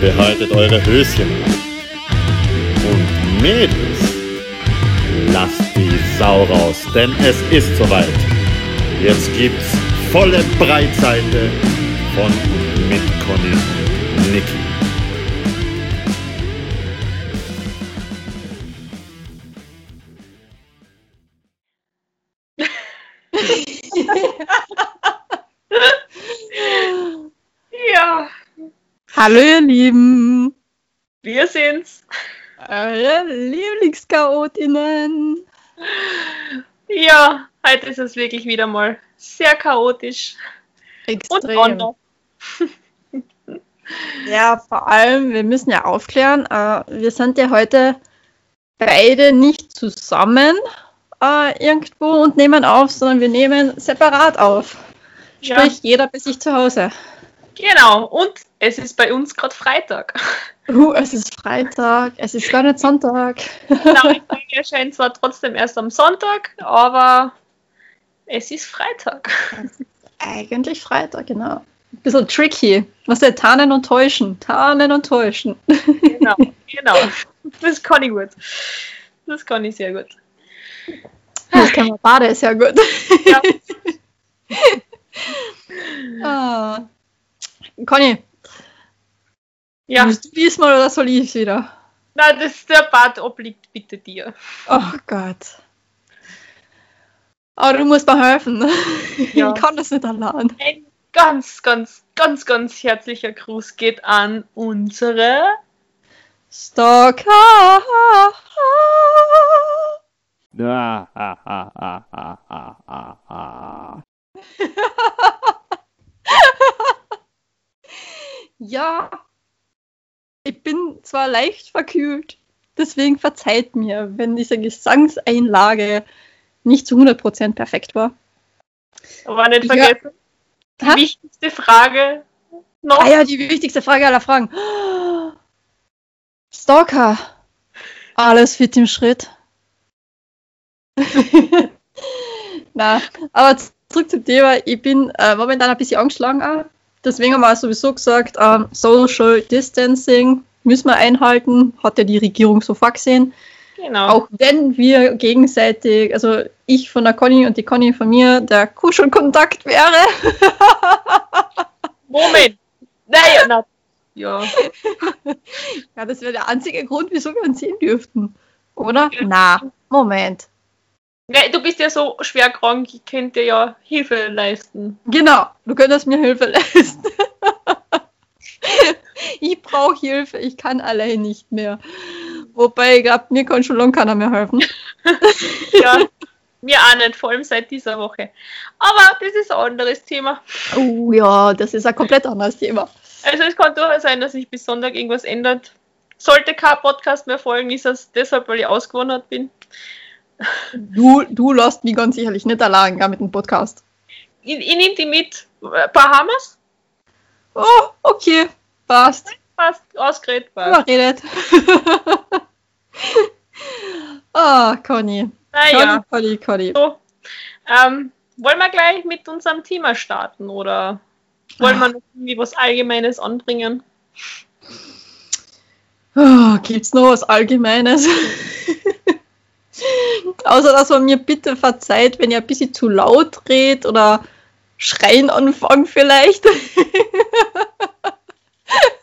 Behaltet eure Höschen. Und Mädels, lasst die Sau raus, denn es ist soweit. Jetzt gibt's volle Breitseite von mit Conny Niki. Hallo ihr Lieben, wir sind's. eure Lieblingschaotinnen. Ja, heute ist es wirklich wieder mal sehr chaotisch und Extrem. anders. Ja, vor allem, wir müssen ja aufklären, äh, wir sind ja heute beide nicht zusammen äh, irgendwo und nehmen auf, sondern wir nehmen separat auf. Ja, Sprich, jeder bei sich zu Hause. Genau. Und es ist bei uns gerade Freitag. Uh, es ist Freitag, es ist gar nicht Sonntag. Genau, die Folge erscheint zwar trotzdem erst am Sonntag, aber es ist Freitag. Eigentlich Freitag, genau. Ein bisschen tricky. Was der Tarnen und Täuschen. Tarnen und Täuschen. Genau, genau. Das kann ich gut. Das kann ich sehr gut. Das kann man bade, ist ja gut. Ja. ah. Conny, Ja, willst du diesmal oder soll ich wieder? na, das der Part obliegt bitte dir. Oh Gott. Aber du musst mir helfen. Ja. Ich kann das nicht allein. Ein ganz, ganz, ganz, ganz herzlicher Gruß geht an unsere Stalker. Ah, ah, ah, ah, ah, ah, ah, ah. Ja, ich bin zwar leicht verkühlt, deswegen verzeiht mir, wenn diese Gesangseinlage nicht zu 100% perfekt war. Aber nicht Ja. vergessen, die Ha? wichtigste Frage noch. Ah ja, die wichtigste Frage aller Fragen. Stalker. Alles fit im Schritt. Na, aber zurück zum Thema. Ich bin äh, momentan ein bisschen angeschlagen. Auch. Deswegen haben wir sowieso gesagt, ähm, Social Distancing müssen wir einhalten. Hat ja die Regierung so vorgesehen. Genau. Auch wenn wir gegenseitig, also ich von der Conny und die Conny von mir, der Kuschelkontakt wäre. Moment. Naja, na. Ja. Ja, das wäre der einzige Grund, wieso wir uns sehen dürften. Oder? Na, Moment. Du bist ja so schwer krank, ich könnte dir ja Hilfe leisten. Genau, du könntest mir Hilfe leisten. ich brauche Hilfe, ich kann allein nicht mehr. Wobei, ich glaube, mir kann schon lange keiner mehr helfen. Ja. Mir auch nicht, vor allem seit dieser Woche. Aber das ist ein anderes Thema. Oh ja, das ist ein komplett anderes Thema. Also es kann durchaus sein, dass sich bis Sonntag irgendwas ändert. Sollte kein Podcast mehr folgen, ist es deshalb, weil ich ausgewandert bin. Du, du lässt mich ganz sicherlich nicht allein gell, mit dem Podcast. Ich, ich nehme die mit. Bahamas? Oh, okay, passt. Passt, ausgeredet, passt. Überredet. Ah, Conny. Naja, Conny, Conny, Conny. so. Ähm, wollen wir gleich mit unserem Thema starten oder wollen wir noch irgendwie was Allgemeines anbringen? Oh, gibt's noch was Allgemeines? Außer, dass man mir bitte verzeiht, wenn ihr ein bisschen zu laut redet oder schreien anfangen vielleicht.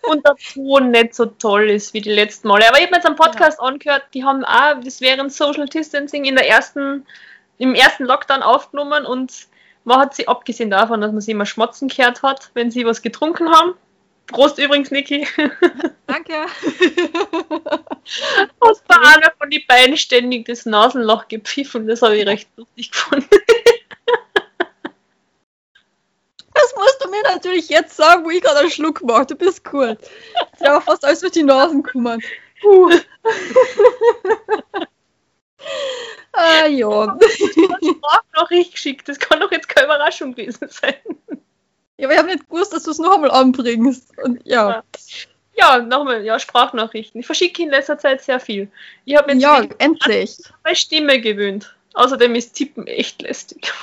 und der Ton nicht so toll ist wie die letzten Male. Aber ich habe mir jetzt einen Podcast angehört, die haben auch, das wären Social Distancing in der ersten, im ersten Lockdown aufgenommen und man hat sie, abgesehen davon, dass man sie immer schmotzen gehört hat, wenn sie was getrunken haben. Prost übrigens, Niki. Danke. Hat bei einer von den beiden ständig das Nasenloch gepfiffen. Das habe ich recht lustig gefunden. Das musst du mir natürlich jetzt sagen, wo ich gerade einen Schluck mache. Du bist cool. Ja, aber fast alles durch die Nasen kummern. Puh. ah, ja. Sprachnachricht geschickt. Das kann doch jetzt keine Überraschung gewesen sein. Ja, aber ich habe nicht gewusst, dass du es noch einmal anbringst. Und ja. Ja, nochmal, ja, Sprachnachrichten. Ich verschicke in letzter Zeit sehr viel. Ich habe mir Ja, jetzt endlich. bei Stimme gewöhnt. Außerdem ist Tippen echt lästig.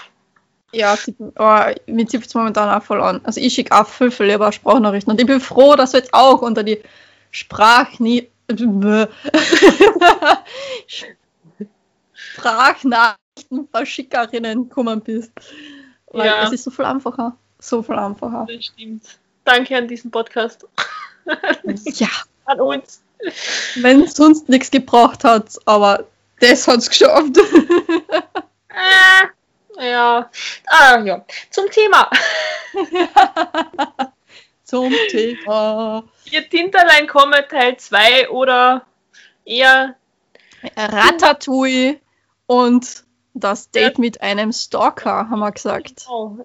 Ja, zieht, oh, mir zieht es momentan auch voll an. Also ich schicke auch viel, viel lieber Sprachnachrichten. Und ich bin froh, dass du jetzt auch unter die Sprachni Sprachnachrichtenverschickerinnen gekommen bist. Weil Ja. es ist so viel einfacher. So viel einfacher. Das stimmt. Danke an diesen Podcast. Ja, An uns. wenn es sonst nichts gebracht hat, aber das hat es geschafft. Äh, ja. Ah, ja. Zum Thema. Zum Thema Ihr Tinterlein komme Teil 2 oder eher Ratatouille und das Date mit einem Stalker, haben wir gesagt. oh,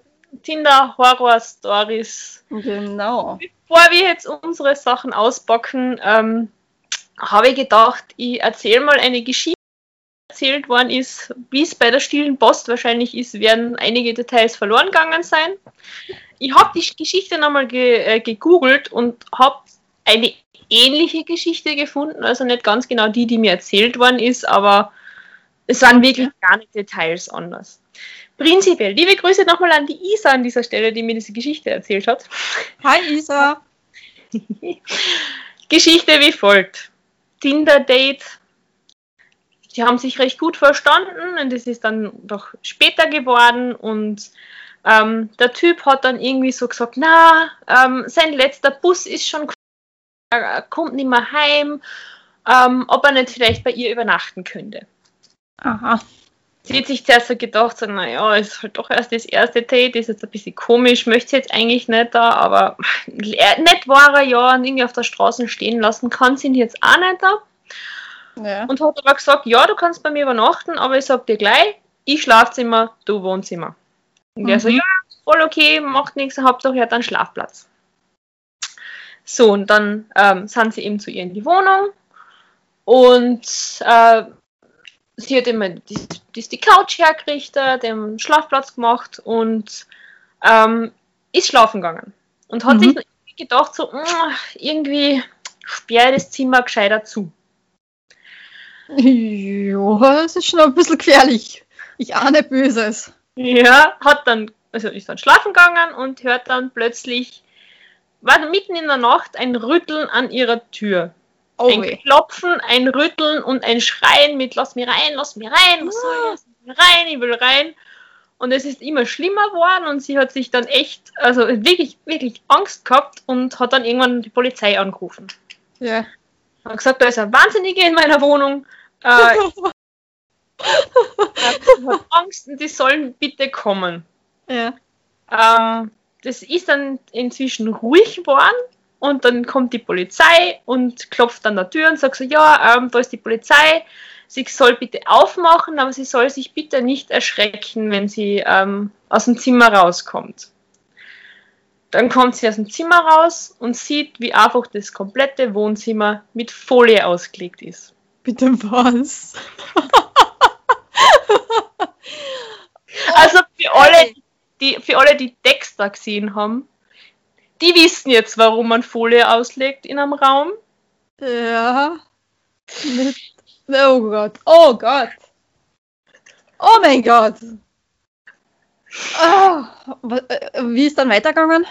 Tinder Horror Stories. Genau. Bevor wir jetzt unsere Sachen auspacken, ähm, habe ich gedacht, ich erzähle mal eine Geschichte, die erzählt worden ist, wie es bei der stillen Post wahrscheinlich ist, werden einige Details verloren gegangen sein. Ich habe die Geschichte nochmal ge äh, gegoogelt und habe eine ähnliche Geschichte gefunden, also nicht ganz genau die, die mir erzählt worden ist, aber es waren wirklich gar nicht Details anders. Prinzipiell, liebe Grüße nochmal an die Isa an dieser Stelle, die mir diese Geschichte erzählt hat. Hi Isa. Geschichte wie folgt. Tinder-Date. Sie haben sich recht gut verstanden und es ist dann doch später geworden und ähm, der Typ hat dann irgendwie so gesagt, na, ähm, sein letzter Bus ist schon er kommt nicht mehr heim, ähm, ob er nicht vielleicht bei ihr übernachten könnte. Aha. Sie hat sich zuerst so gedacht, so, naja, ist halt doch erst das erste Date, ist jetzt ein bisschen komisch, möchte sie jetzt eigentlich nicht da, aber er- nett war er ja und irgendwie auf der Straße stehen lassen kann sie ihn jetzt auch nicht da. Ja. Und hat aber gesagt, ja, du kannst bei mir übernachten, aber ich sag dir gleich, ich Schlafzimmer, du Wohnzimmer. Und der so, Mhm. ja, voll okay, macht nichts, Hauptsache er hat einen Schlafplatz. So, und dann ähm, sind sie eben zu ihr in die Wohnung und äh, sie hat immer die, die, die Couch hergerichtet, den Schlafplatz gemacht und ähm, ist schlafen gegangen. Und hat Mhm. sich gedacht, so, "Mm, irgendwie sperre das Zimmer gescheiter zu. Ja, es ist schon ein bisschen gefährlich. Ich ahne Böses. Ja, hat dann, also ist dann schlafen gegangen und hört dann plötzlich, war mitten in der Nacht ein Rütteln an ihrer Tür. Oh ein weh. Klopfen, ein Rütteln und ein Schreien mit Lass mir rein, lass mir rein, was soll ich? Lass mir rein, ich will rein. Und es ist immer schlimmer geworden und sie hat sich dann echt, also wirklich, wirklich Angst gehabt und hat dann irgendwann die Polizei angerufen. Ja. Hat gesagt, da ist ein Wahnsinniger in meiner Wohnung. Äh, sie hat Angst und die sollen bitte kommen. ja. Ähm, das ist dann inzwischen ruhig geworden und dann kommt die Polizei und klopft an der Tür und sagt so, ja, ähm, da ist die Polizei, sie soll bitte aufmachen, aber sie soll sich bitte nicht erschrecken, wenn sie ähm, aus dem Zimmer rauskommt. Dann kommt sie aus dem Zimmer raus und sieht, wie einfach das komplette Wohnzimmer mit Folie ausgelegt ist. Bitte was? Also für alle, die, für alle, die Dexter gesehen haben, die wissen jetzt, warum man Folie auslegt in einem Raum. Ja. Oh Gott. Oh Gott. Oh mein Gott. Äh, wie ist dann weitergegangen?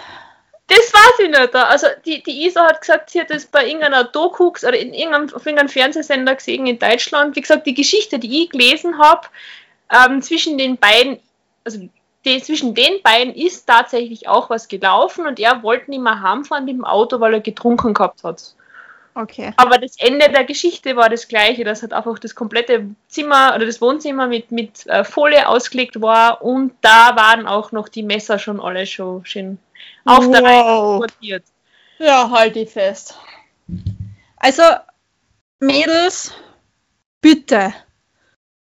Das weiß ich nicht. Also die, die Isa hat gesagt, sie hat das bei irgendeiner Doku oder in irgendeinem, auf irgendeinem Fernsehsender gesehen in Deutschland. Wie gesagt, die Geschichte, die ich gelesen habe, ähm, zwischen den beiden, also die, zwischen den beiden ist tatsächlich auch was gelaufen und er wollte nicht mehr heimfahren mit dem Auto, weil er getrunken gehabt hat. Okay. Aber das Ende der Geschichte war das gleiche, dass halt einfach das komplette Zimmer oder das Wohnzimmer mit, mit äh, Folie ausgelegt war und da waren auch noch die Messer schon alle schon schön auf der Reihe Wow. sortiert. Ja, halt die fest. Also, Mädels, bitte,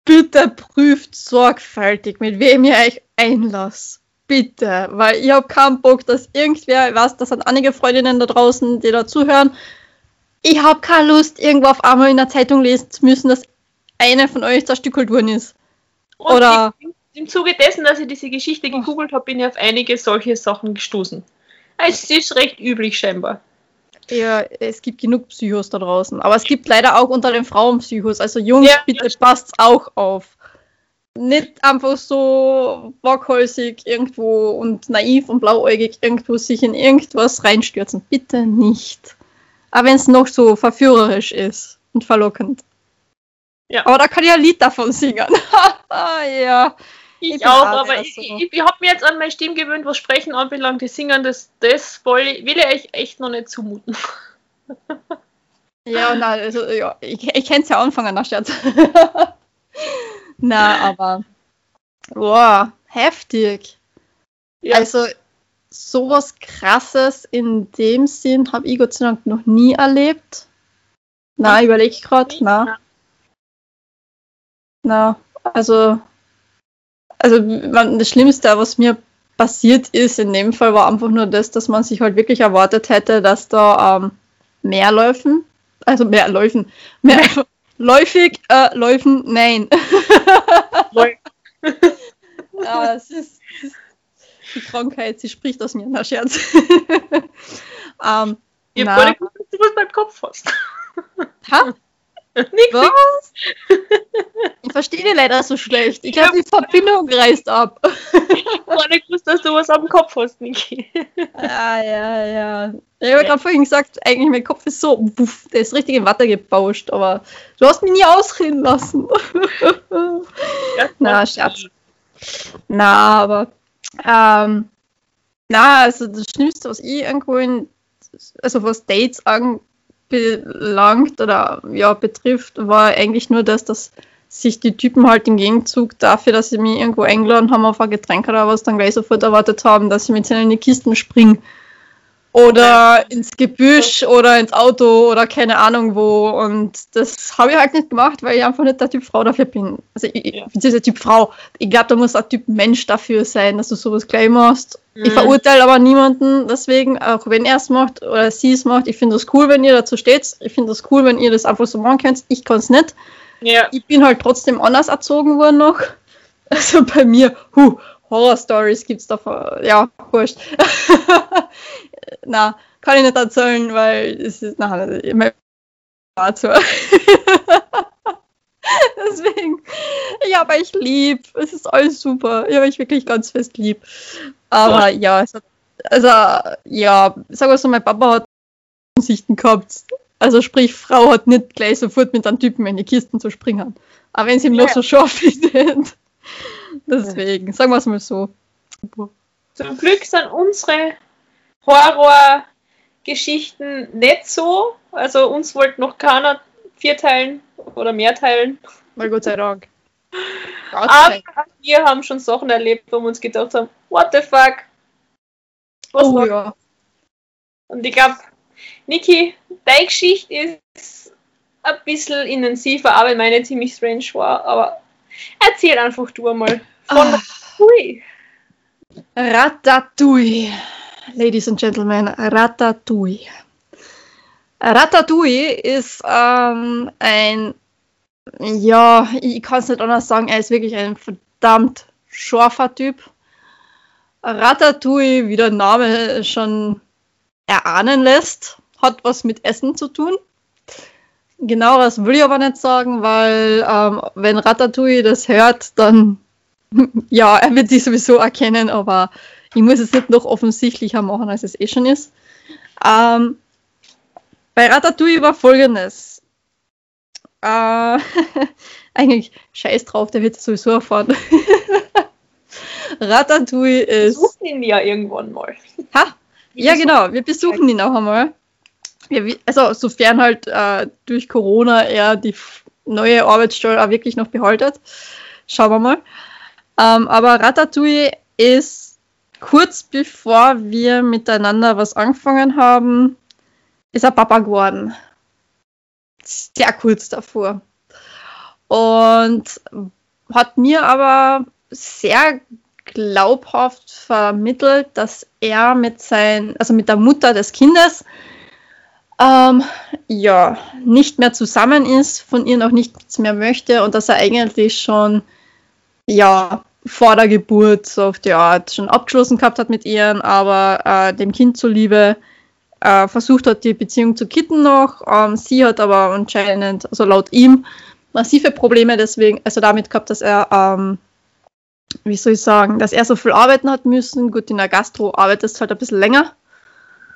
bitte prüft sorgfältig, mit wem ihr euch einlasst. Bitte, weil ich habe keinen Bock, dass irgendwer, weiß, das sind einige Freundinnen da draußen, die da zuhören. Ich habe keine Lust, irgendwo auf einmal in der Zeitung lesen zu müssen, dass eine von euch zerstückelt worden ist. Und Oder- im, im Zuge dessen, dass ich diese Geschichte gegoogelt habe, bin ich auf einige solche Sachen gestoßen. Es ist recht üblich scheinbar. Ja, es gibt genug Psychos da draußen. Aber es gibt leider auch unter den Frauen Psychos. Also Jungs, Ja, bitte passt auch auf. nicht einfach so waghalsig irgendwo und naiv und blauäugig irgendwo sich in irgendwas reinstürzen. Bitte nicht. Aber wenn es noch so verführerisch ist und verlockend. Ja. Aber da kann ich ein Lied davon singen. ja. Ich, ich auch, aber ich, so. ich, ich habe mir jetzt an meine Stimme gewöhnt, was Sprechen anbelangt. Die Singen, das, das will ich euch echt noch nicht zumuten. ja, nein, also, ja, ich, ich kenne es ja anfangen, nach Scherz. Na, aber. Boah, heftig. Ja. Also, sowas krasses in dem Sinn habe ich Gott sei Dank noch nie erlebt. Na, überlege ich gerade. Na. Na, also. Also, das Schlimmste, was mir passiert ist in dem Fall, war einfach nur das, dass man sich halt wirklich erwartet hätte, dass da ähm, mehr laufen. Also mehr laufen. Mehr, Läufig, äh, Läufen, nein. ja, es ist, ist, die Krankheit, sie spricht aus mir, na Scherz. ähm, Ihr na, du was beim Kopf hast. ha? Nix, Was? Ich verstehe dich leider so schlecht. Ich glaube, die Verbindung reißt ab. Ich habe nicht gewusst, dass du was am Kopf hast, Niki. Ja, ja, ja. Ich habe ja. gerade vorhin gesagt, eigentlich mein Kopf ist so, buff, der ist richtig in Watte gebauscht, aber du hast mich nie ausreden lassen. na, Scherz. Na, aber ähm, na, also das Schlimmste, was ich in, also was Dates angeht, belangt oder ja, betrifft, war eigentlich nur das, dass sich die Typen halt im Gegenzug dafür, dass sie mich irgendwo eingeladen haben auf ein Getränk oder was, dann gleich sofort erwartet haben, dass ich mit ihnen in die Kisten springe. Oder ins Gebüsch oder ins Auto oder keine Ahnung wo. Und das habe ich halt nicht gemacht, weil ich einfach nicht der Typ Frau dafür bin. Also ich, ja. dieser Typ Frau. Ich glaube, da muss ein Typ Mensch dafür sein, dass du sowas gleich machst. Ich mhm. verurteile aber niemanden deswegen, auch wenn er es macht oder sie es macht. Ich finde das cool, wenn ihr dazu steht. Ich finde das cool, wenn ihr das einfach so machen könnt. Ich kann es nicht. Ja. Ich bin halt trotzdem anders erzogen worden noch. Also bei mir, huh, Horror-Stories gibt es davon. Ja, wurscht. na, kann ich nicht erzählen, weil es ist, na, immer dazu. Deswegen, ja, aber ich lieb. Es ist alles super. Ich habe mich wirklich ganz fest lieb. Aber ja, es hat, also ja, sag mal so, mein Papa hat Ansichten gehabt. Also sprich, Frau hat nicht gleich sofort mit einem Typen in die Kisten zu springen. Aber wenn sie ihm ja. noch so scharf findet. Deswegen, sagen wir es mal so. Zum Glück sind unsere Horrorgeschichten nicht so. Also uns wollte noch keiner vier teilen oder mehr teilen. Mal Gott sei Dank. Aber wir haben schon Sachen erlebt, wo wir uns gedacht haben, what the fuck? Was oh, ja. Und ich glaube, Niki, deine Geschichte ist ein bisschen intensiver, aber meine ziemlich strange war. Aber erzähl einfach du einmal von ah. Ratatouille. Ratatouille. Ladies and Gentlemen, Ratatouille. Ratatouille ist ähm, ein ja, ich kann es nicht anders sagen, er ist wirklich ein verdammt scharfer Typ. Ratatouille, wie der Name schon erahnen lässt, hat was mit Essen zu tun. Genau das will ich aber nicht sagen, weil ähm, wenn Ratatouille das hört, dann ja, er wird sich sowieso erkennen, aber ich muss es nicht noch offensichtlicher machen, als es eh schon ist. Ähm, bei Ratatouille war folgendes. Äh, eigentlich scheiß drauf, der wird sowieso erfahren. Ratatouille ist. Wir besuchen ihn ja irgendwann mal. Ha? ja, genau, wir besuchen ihn auch einmal. Wir, also, sofern halt äh, durch Corona er die neue Arbeitsstelle auch wirklich noch behaltet. Schauen wir mal. Ähm, aber Ratatouille ist kurz bevor wir miteinander was angefangen haben, ist er Papa geworden sehr kurz davor. Und hat mir aber sehr glaubhaft vermittelt, dass er mit sein, also mit der Mutter des Kindes ähm, ja nicht mehr zusammen ist, von ihr noch nichts mehr möchte und dass er eigentlich schon ja vor der Geburt so auf die Art schon abgeschlossen gehabt hat mit ihr, aber äh, dem Kind zuliebe äh, versucht hat, die Beziehung zu kitten noch. Ähm, sie hat aber anscheinend, also laut ihm, massive Probleme deswegen, also damit gehabt, dass er ähm, wie soll ich sagen, dass er so viel arbeiten hat müssen. Gut, in der Gastro arbeitest halt ein bisschen länger.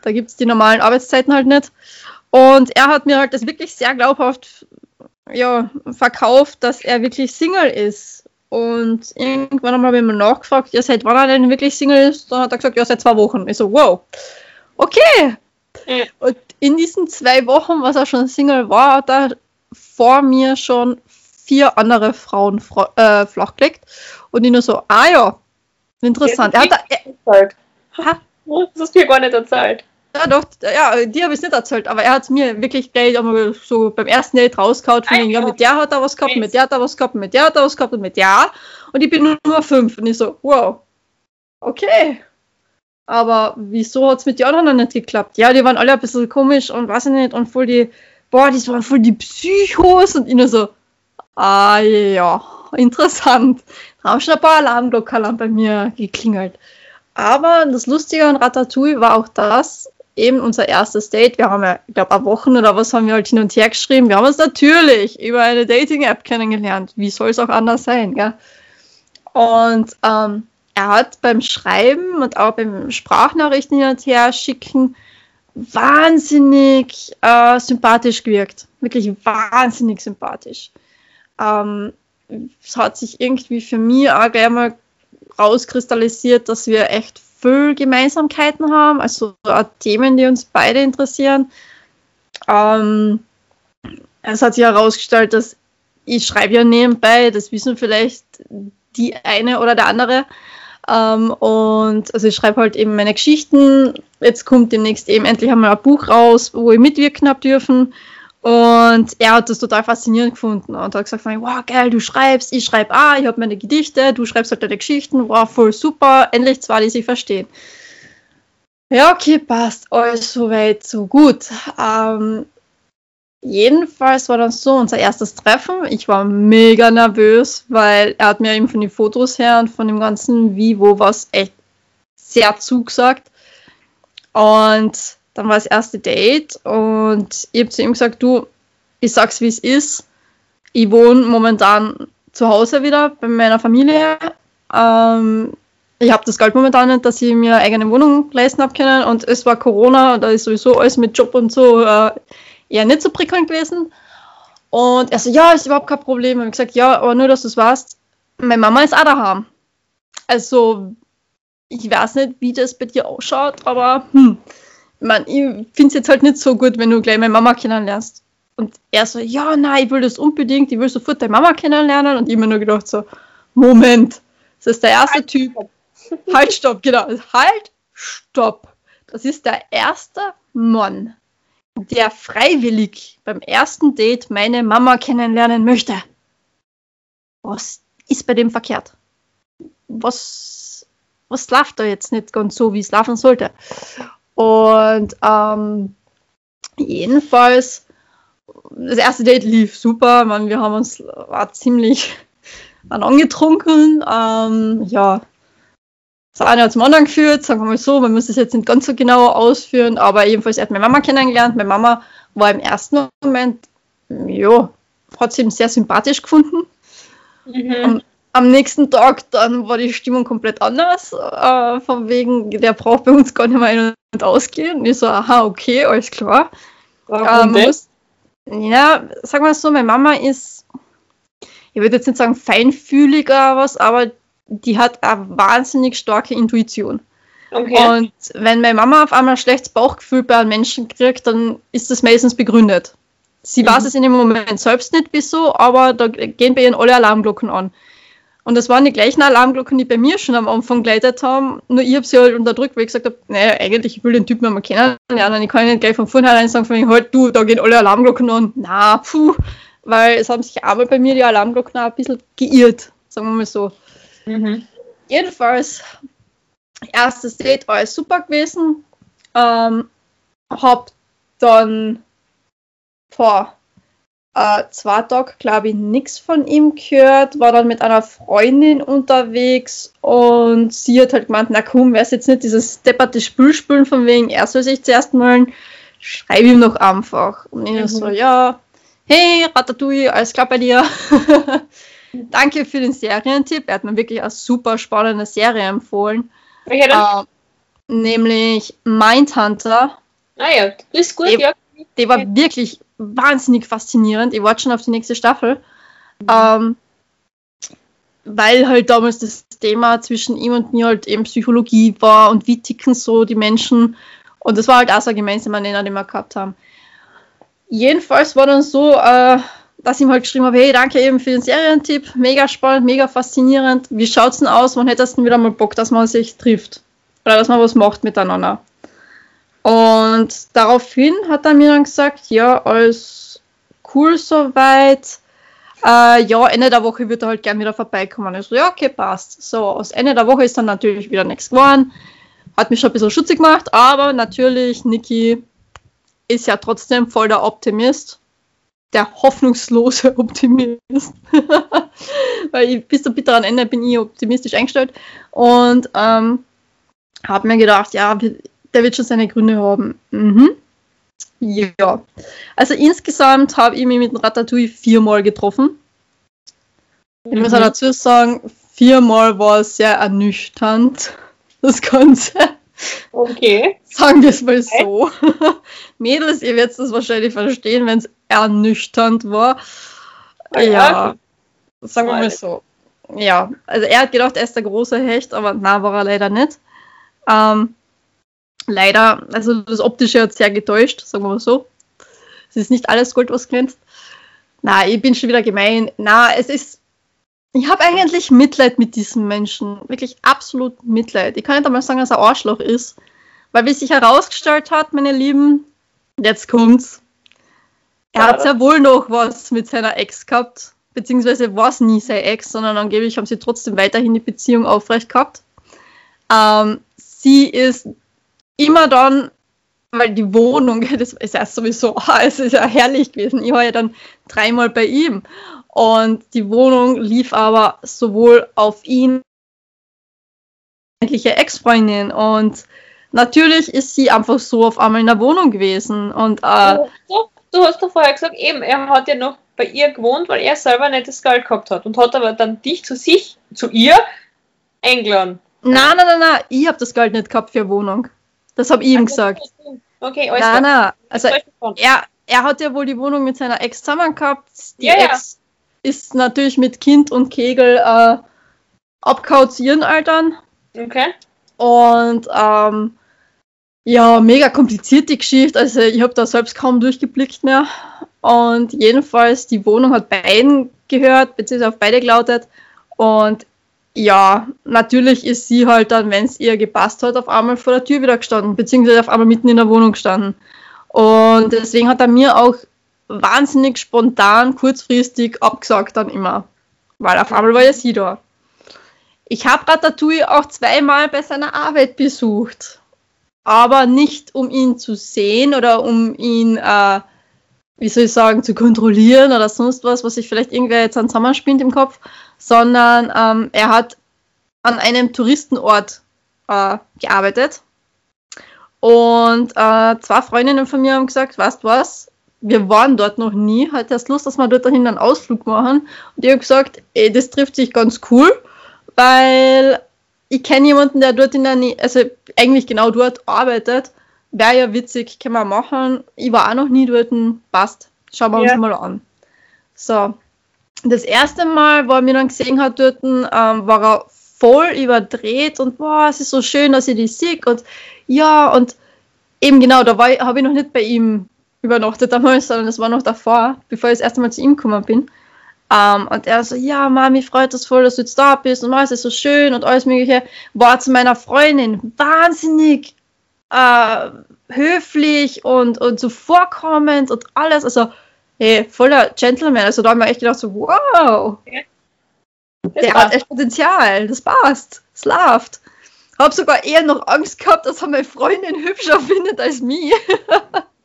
Da gibt es die normalen Arbeitszeiten halt nicht. Und er hat mir halt das wirklich sehr glaubhaft ja, verkauft, dass er wirklich Single ist. Und irgendwann haben wir mal nachgefragt, ja, seit wann er denn wirklich Single ist? Dann hat er gesagt, ja, seit zwei Wochen. Ich so, wow, okay. Ja. Und in diesen zwei Wochen, was er schon Single war, hat er vor mir schon vier andere Frauen äh, flachgelegt. Und ich nur so, ah ja, interessant. Er hat er, ha? Das hast du mir gar nicht erzählt. Ja, doch, ja, die habe ich nicht erzählt, aber er hat es mir wirklich gleich einmal so beim ersten Date rausgehauen, von ja, mit der hat er was gehabt, mit der hat er was gehabt, mit der hat er was gehabt und mit der. Und ich bin nur Nummer fünf. Und ich so, wow, okay. Aber wieso hat es mit den anderen nicht geklappt? Ja, die waren alle ein bisschen komisch und weiß ich nicht, und voll die, boah, die waren voll die Psychos und ich so, ah ja, interessant. Da haben schon ein paar Alarmglocken bei mir geklingelt. Aber das Lustige an Ratatouille war auch das, eben unser erstes Date. Wir haben ja, ich glaube, ein Wochen oder was haben wir halt hin und her geschrieben. Wir haben uns natürlich über eine Dating-App kennengelernt. Wie soll es auch anders sein, gell? Und ähm, er hat beim Schreiben und auch beim Sprachnachrichten hin und her schicken wahnsinnig äh, sympathisch gewirkt. Wirklich wahnsinnig sympathisch. Ähm, es hat sich irgendwie für mich auch gleich mal rauskristallisiert, dass wir echt viel Gemeinsamkeiten haben, also Themen, die uns beide interessieren. Ähm, es hat sich herausgestellt, dass ich schreibe ja nebenbei, das wissen vielleicht die eine oder der andere. Ähm, und also ich schreibe halt eben meine Geschichten. Jetzt kommt demnächst eben endlich einmal ein Buch raus, wo ich mitwirken habe dürfen. Und er hat das total faszinierend gefunden und hat gesagt, wow, geil, du schreibst, ich schreibe ah, ich habe meine Gedichte, du schreibst halt deine Geschichten, wow, voll super, endlich zwei, die sich verstehen. Ja, okay, passt, alles soweit, so gut. Ähm, jedenfalls war dann so unser erstes Treffen. Ich war mega nervös, weil er hat mir eben von den Fotos her und von dem ganzen wie, wo, was echt sehr zugesagt. Und dann war das erste Date und ich habe zu ihm gesagt, du, ich sag's wie es ist. Ich wohne momentan zu Hause wieder bei meiner Familie. Ähm, ich habe das Geld momentan nicht, dass ich mir eine eigene Wohnung leisten habe können und es war Corona und da ist sowieso alles mit Job und so äh, eher nicht so prickelnd gewesen. Und er so, ja, ist überhaupt kein Problem. Und ich gesagt, ja, aber nur, dass du es weißt, meine Mama ist auch daheim. Also, ich weiß nicht, wie das bei dir ausschaut, aber hm, man, ich finde es jetzt halt nicht so gut, wenn du gleich meine Mama kennenlernst. Und er so, ja, nein, ich will das unbedingt, ich will sofort deine Mama kennenlernen. Und ich mir nur gedacht so, Moment, das ist der erste halt, Typ. halt, stopp, genau. Halt, stopp. Das ist der erste Mann, der freiwillig beim ersten Date meine Mama kennenlernen möchte. Was ist bei dem verkehrt? Was, was läuft da jetzt nicht ganz so, wie es laufen sollte? Und ähm, jedenfalls, das erste Date lief super. Man, wir haben uns war ziemlich angetrunken. Ähm, ja, das eine hat zum anderen geführt, sagen wir mal so. Man muss es jetzt nicht ganz so genau ausführen, aber jedenfalls, er hat meine Mama kennengelernt. Meine Mama war im ersten Moment, ja, hat sie ihm sehr sympathisch gefunden. Mhm am nächsten Tag dann war die Stimmung komplett anders. Äh, von wegen, der braucht bei uns gar nicht mehr ein- und ausgehen. Und ich so, aha, okay, alles klar. Warum ähm, muss, ja, sag mal so, meine Mama ist, ich würde jetzt nicht sagen feinfühliger was, aber die hat eine wahnsinnig starke Intuition. Okay. Und wenn meine Mama auf einmal ein schlechtes Bauchgefühl bei einem Menschen kriegt, dann ist das meistens begründet. Sie mhm. weiß es in dem Moment selbst nicht wieso, aber da gehen bei ihr alle Alarmglocken an. Und das waren die gleichen Alarmglocken, die bei mir schon am Anfang geleitet haben. Nur ich habe sie halt unterdrückt, weil ich gesagt habe, naja, eigentlich, ich will den Typen mal kennenlernen. Ich kann nicht gleich von vornherein sagen, von halt, du, da gehen alle Alarmglocken an. Na, puh. Weil es haben sich einmal bei mir die Alarmglocken auch ein bisschen geirrt, sagen wir mal so. Mhm. Jedenfalls, erstes Date war alles super gewesen. Ähm, hab dann vor äh, zwei Tage, glaube ich, nichts von ihm gehört, war dann mit einer Freundin unterwegs und sie hat halt gemeint, na komm, wer jetzt nicht dieses depperte Spiel spielen, von wegen, er soll sich zuerst mal schreib ihm noch einfach. Und ich mhm. so, ja, hey, Ratatouille, alles klar bei dir. danke für den Serientipp. Er hat mir wirklich eine super spannende Serie empfohlen. Welcher denn? Ähm, nämlich Mindhunter. ah ja, das ist gut, eben. ja. Die war wirklich wahnsinnig faszinierend. Ich warte schon auf die nächste Staffel. Ähm, weil halt damals das Thema zwischen ihm und mir halt eben Psychologie war und wie ticken so die Menschen. Und das war halt auch so ein gemeinsamer Nenner, den wir gehabt haben. Jedenfalls war dann so, äh, dass ich ihm halt geschrieben habe, hey, danke eben für den Serientipp, mega spannend, mega faszinierend. Wie schaut's denn aus? Wann hättest du wieder mal Bock, dass man sich trifft? Oder dass man was macht miteinander? Und daraufhin hat er mir dann gesagt, ja, alles cool soweit. Äh, ja, Ende der Woche wird er halt gern wieder vorbeikommen. Ich so, ja, okay, passt. So, aus Ende der Woche ist dann natürlich wieder nichts geworden. Hat mich schon ein bisschen schutzig gemacht, aber natürlich, Niki ist ja trotzdem voll der Optimist. Der hoffnungslose Optimist. Weil ich, bis zum bitteren Ende bin ich optimistisch eingestellt. Und ähm, habe mir gedacht, ja, der wird schon seine Gründe haben. Mhm. Ja. Also insgesamt habe ich mich mit dem Ratatouille viermal getroffen. Ich muss auch Mhm. dazu sagen, viermal war es sehr ernüchternd. Das Ganze. Okay. Sagen wir es mal so. Mädels, ihr werdet das wahrscheinlich verstehen, wenn es ernüchternd war. Ja. Ja, sagen wir mal so. Ja, also er hat gedacht, er ist der große Hecht, aber na, war er leider nicht. Ähm, leider, also das Optische hat sehr getäuscht, sagen wir mal so. Es ist nicht alles Gold, was glänzt. Na, ich bin schon wieder gemein. Na, es ist. Ich habe eigentlich Mitleid mit diesem Menschen. Wirklich absolut Mitleid. Ich kann nicht einmal sagen, dass er Arschloch ist. Weil wie sich herausgestellt hat, meine Lieben, jetzt kommt's. Er hat sehr wohl noch was mit seiner Ex gehabt. Beziehungsweise war es nie seine Ex, sondern angeblich haben sie trotzdem weiterhin die Beziehung aufrecht gehabt. Ähm, sie ist immer dann, weil die Wohnung, das ist ja sowieso, es ist ja herrlich gewesen. Ich war ja dann dreimal bei ihm. Und die Wohnung lief aber sowohl auf ihn, eigentliche Ex-Freundin. Und natürlich ist sie einfach so auf einmal in der Wohnung gewesen. Und äh, Du, hast doch vorher gesagt, eben, er hat ja noch bei ihr gewohnt, weil er selber nicht das Geld gehabt hat und hat aber dann dich zu sich, zu ihr eingeladen. nein, nein, nein, nein, ich habe das Geld nicht gehabt für Wohnung. Das habe ich ihm gesagt. Okay, alles Nein, nein. Also er, er hat ja wohl die Wohnung mit seiner Ex zusammen gehabt. Die Ja, ja. Ex ist natürlich mit Kind und Kegel äh, zu ihren Eltern. Okay. Und ähm, ja, mega kompliziert die Geschichte. Also ich habe da selbst kaum durchgeblickt mehr. Und jedenfalls, die Wohnung hat beiden gehört, beziehungsweise auf beide gelautet. Und ja, natürlich ist sie halt dann, wenn es ihr gepasst hat, auf einmal vor der Tür wieder gestanden, beziehungsweise auf einmal mitten in der Wohnung gestanden. Und deswegen hat er mir auch wahnsinnig spontan, kurzfristig abgesagt dann immer. Weil auf einmal war ja sie da. Ich habe Ratatouille auch zweimal bei seiner Arbeit besucht. Aber nicht um ihn zu sehen oder um ihn, äh, wie soll ich sagen, zu kontrollieren oder sonst was, was sich vielleicht irgendwer jetzt an zusammenspinnt im Kopf, sondern ähm, er hat an einem Touristenort äh, gearbeitet. Und äh, zwei Freundinnen von mir haben gesagt, weißt was, wir waren dort noch nie, hat erst Lust, dass wir dort dahin einen Ausflug machen. Und ich habe gesagt, ey, das trifft sich ganz cool, weil ich kenne jemanden, der dort in der Nähe, also eigentlich genau dort arbeitet. Wäre ja witzig, können wir machen. Ich war auch noch nie dort, passt. Schauen wir Ja. uns mal an. So. Das erste Mal, wo er mir dann gesehen hat dort, ähm, war er voll überdreht und boah, es ist so schön, dass ich die sehe und ja, und eben genau, da habe ich noch nicht bei ihm übernachtet damals, sondern das war noch davor, bevor ich das erste Mal zu ihm gekommen bin. Ähm, und er so, ja, Mami, freut das voll, dass du jetzt da bist und alles ist so schön und alles mögliche. War zu meiner Freundin wahnsinnig äh, höflich und, und zuvorkommend und alles. Also, hey, voller Gentleman. Also da haben wir echt gedacht so, wow, der hat echt Potenzial, das passt, es läuft. Hab sogar eher noch Angst gehabt, dass er meine Freundin hübscher findet als mich.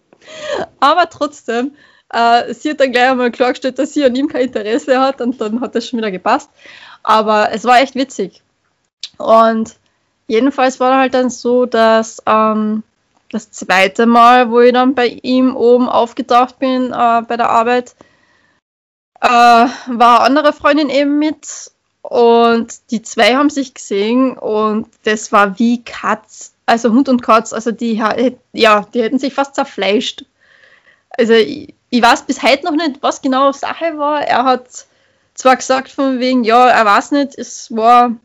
Aber trotzdem, äh, sie hat dann gleich einmal klargestellt, dass sie an ihm kein Interesse hat und dann hat das schon wieder gepasst. Aber es war echt witzig. Und jedenfalls war halt dann so, dass ähm, das zweite Mal, wo ich dann bei ihm oben aufgetaucht bin äh, bei der Arbeit, äh, war eine andere Freundin eben mit und die zwei haben sich gesehen und das war wie Katz, also Hund und Katz, also die, ja, die hätten sich fast zerfleischt. Also ich, ich weiß bis heute noch nicht, was genau Sache war. Er hat zwar gesagt von wegen, ja, er weiß nicht, es war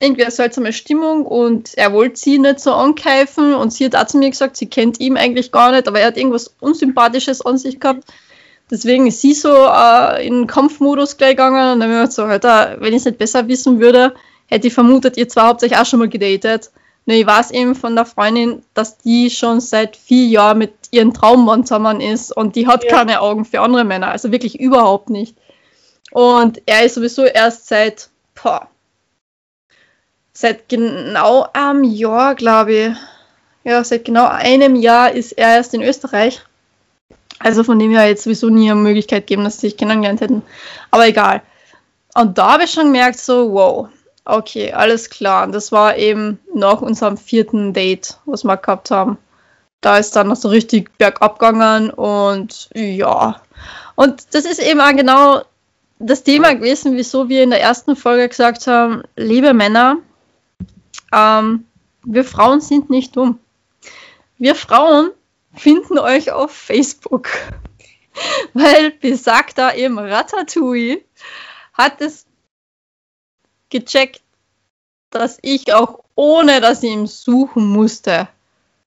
irgendwie eine seltsame Stimmung und er wollte sie nicht so angreifen und sie hat auch zu mir gesagt, sie kennt ihn eigentlich gar nicht, aber er hat irgendwas Unsympathisches an sich gehabt. Deswegen ist sie so äh, in Kampfmodus gleich gegangen und dann habe ich so, Alter, wenn ich es nicht besser wissen würde, hätte ich vermutet, ihr zwei habt euch auch schon mal gedatet. Ich weiß eben von der Freundin, dass die schon seit vier Jahren mit ihrem Traummann zusammen ist und die hat ja. keine Augen für andere Männer, also wirklich überhaupt nicht. Und er ist sowieso erst seit, boah, seit genau einem Jahr, glaube ich, ja, seit genau einem Jahr ist er erst in Österreich. Also von dem her jetzt sowieso nie eine Möglichkeit geben, dass sie sich kennengelernt hätten. Aber egal. Und da habe ich schon gemerkt, so, wow, okay, alles klar. Und das war eben nach unserem vierten Date, was wir gehabt haben. Da ist dann noch so richtig bergab gegangen und ja. Und das ist eben auch genau das Thema gewesen, wieso wir in der ersten Folge gesagt haben, liebe Männer, ähm, wir Frauen sind nicht dumm. Wir Frauen finden euch auf Facebook. Weil besagter eben Ratatouille hat es gecheckt, dass ich auch ohne, dass ich ihm suchen musste,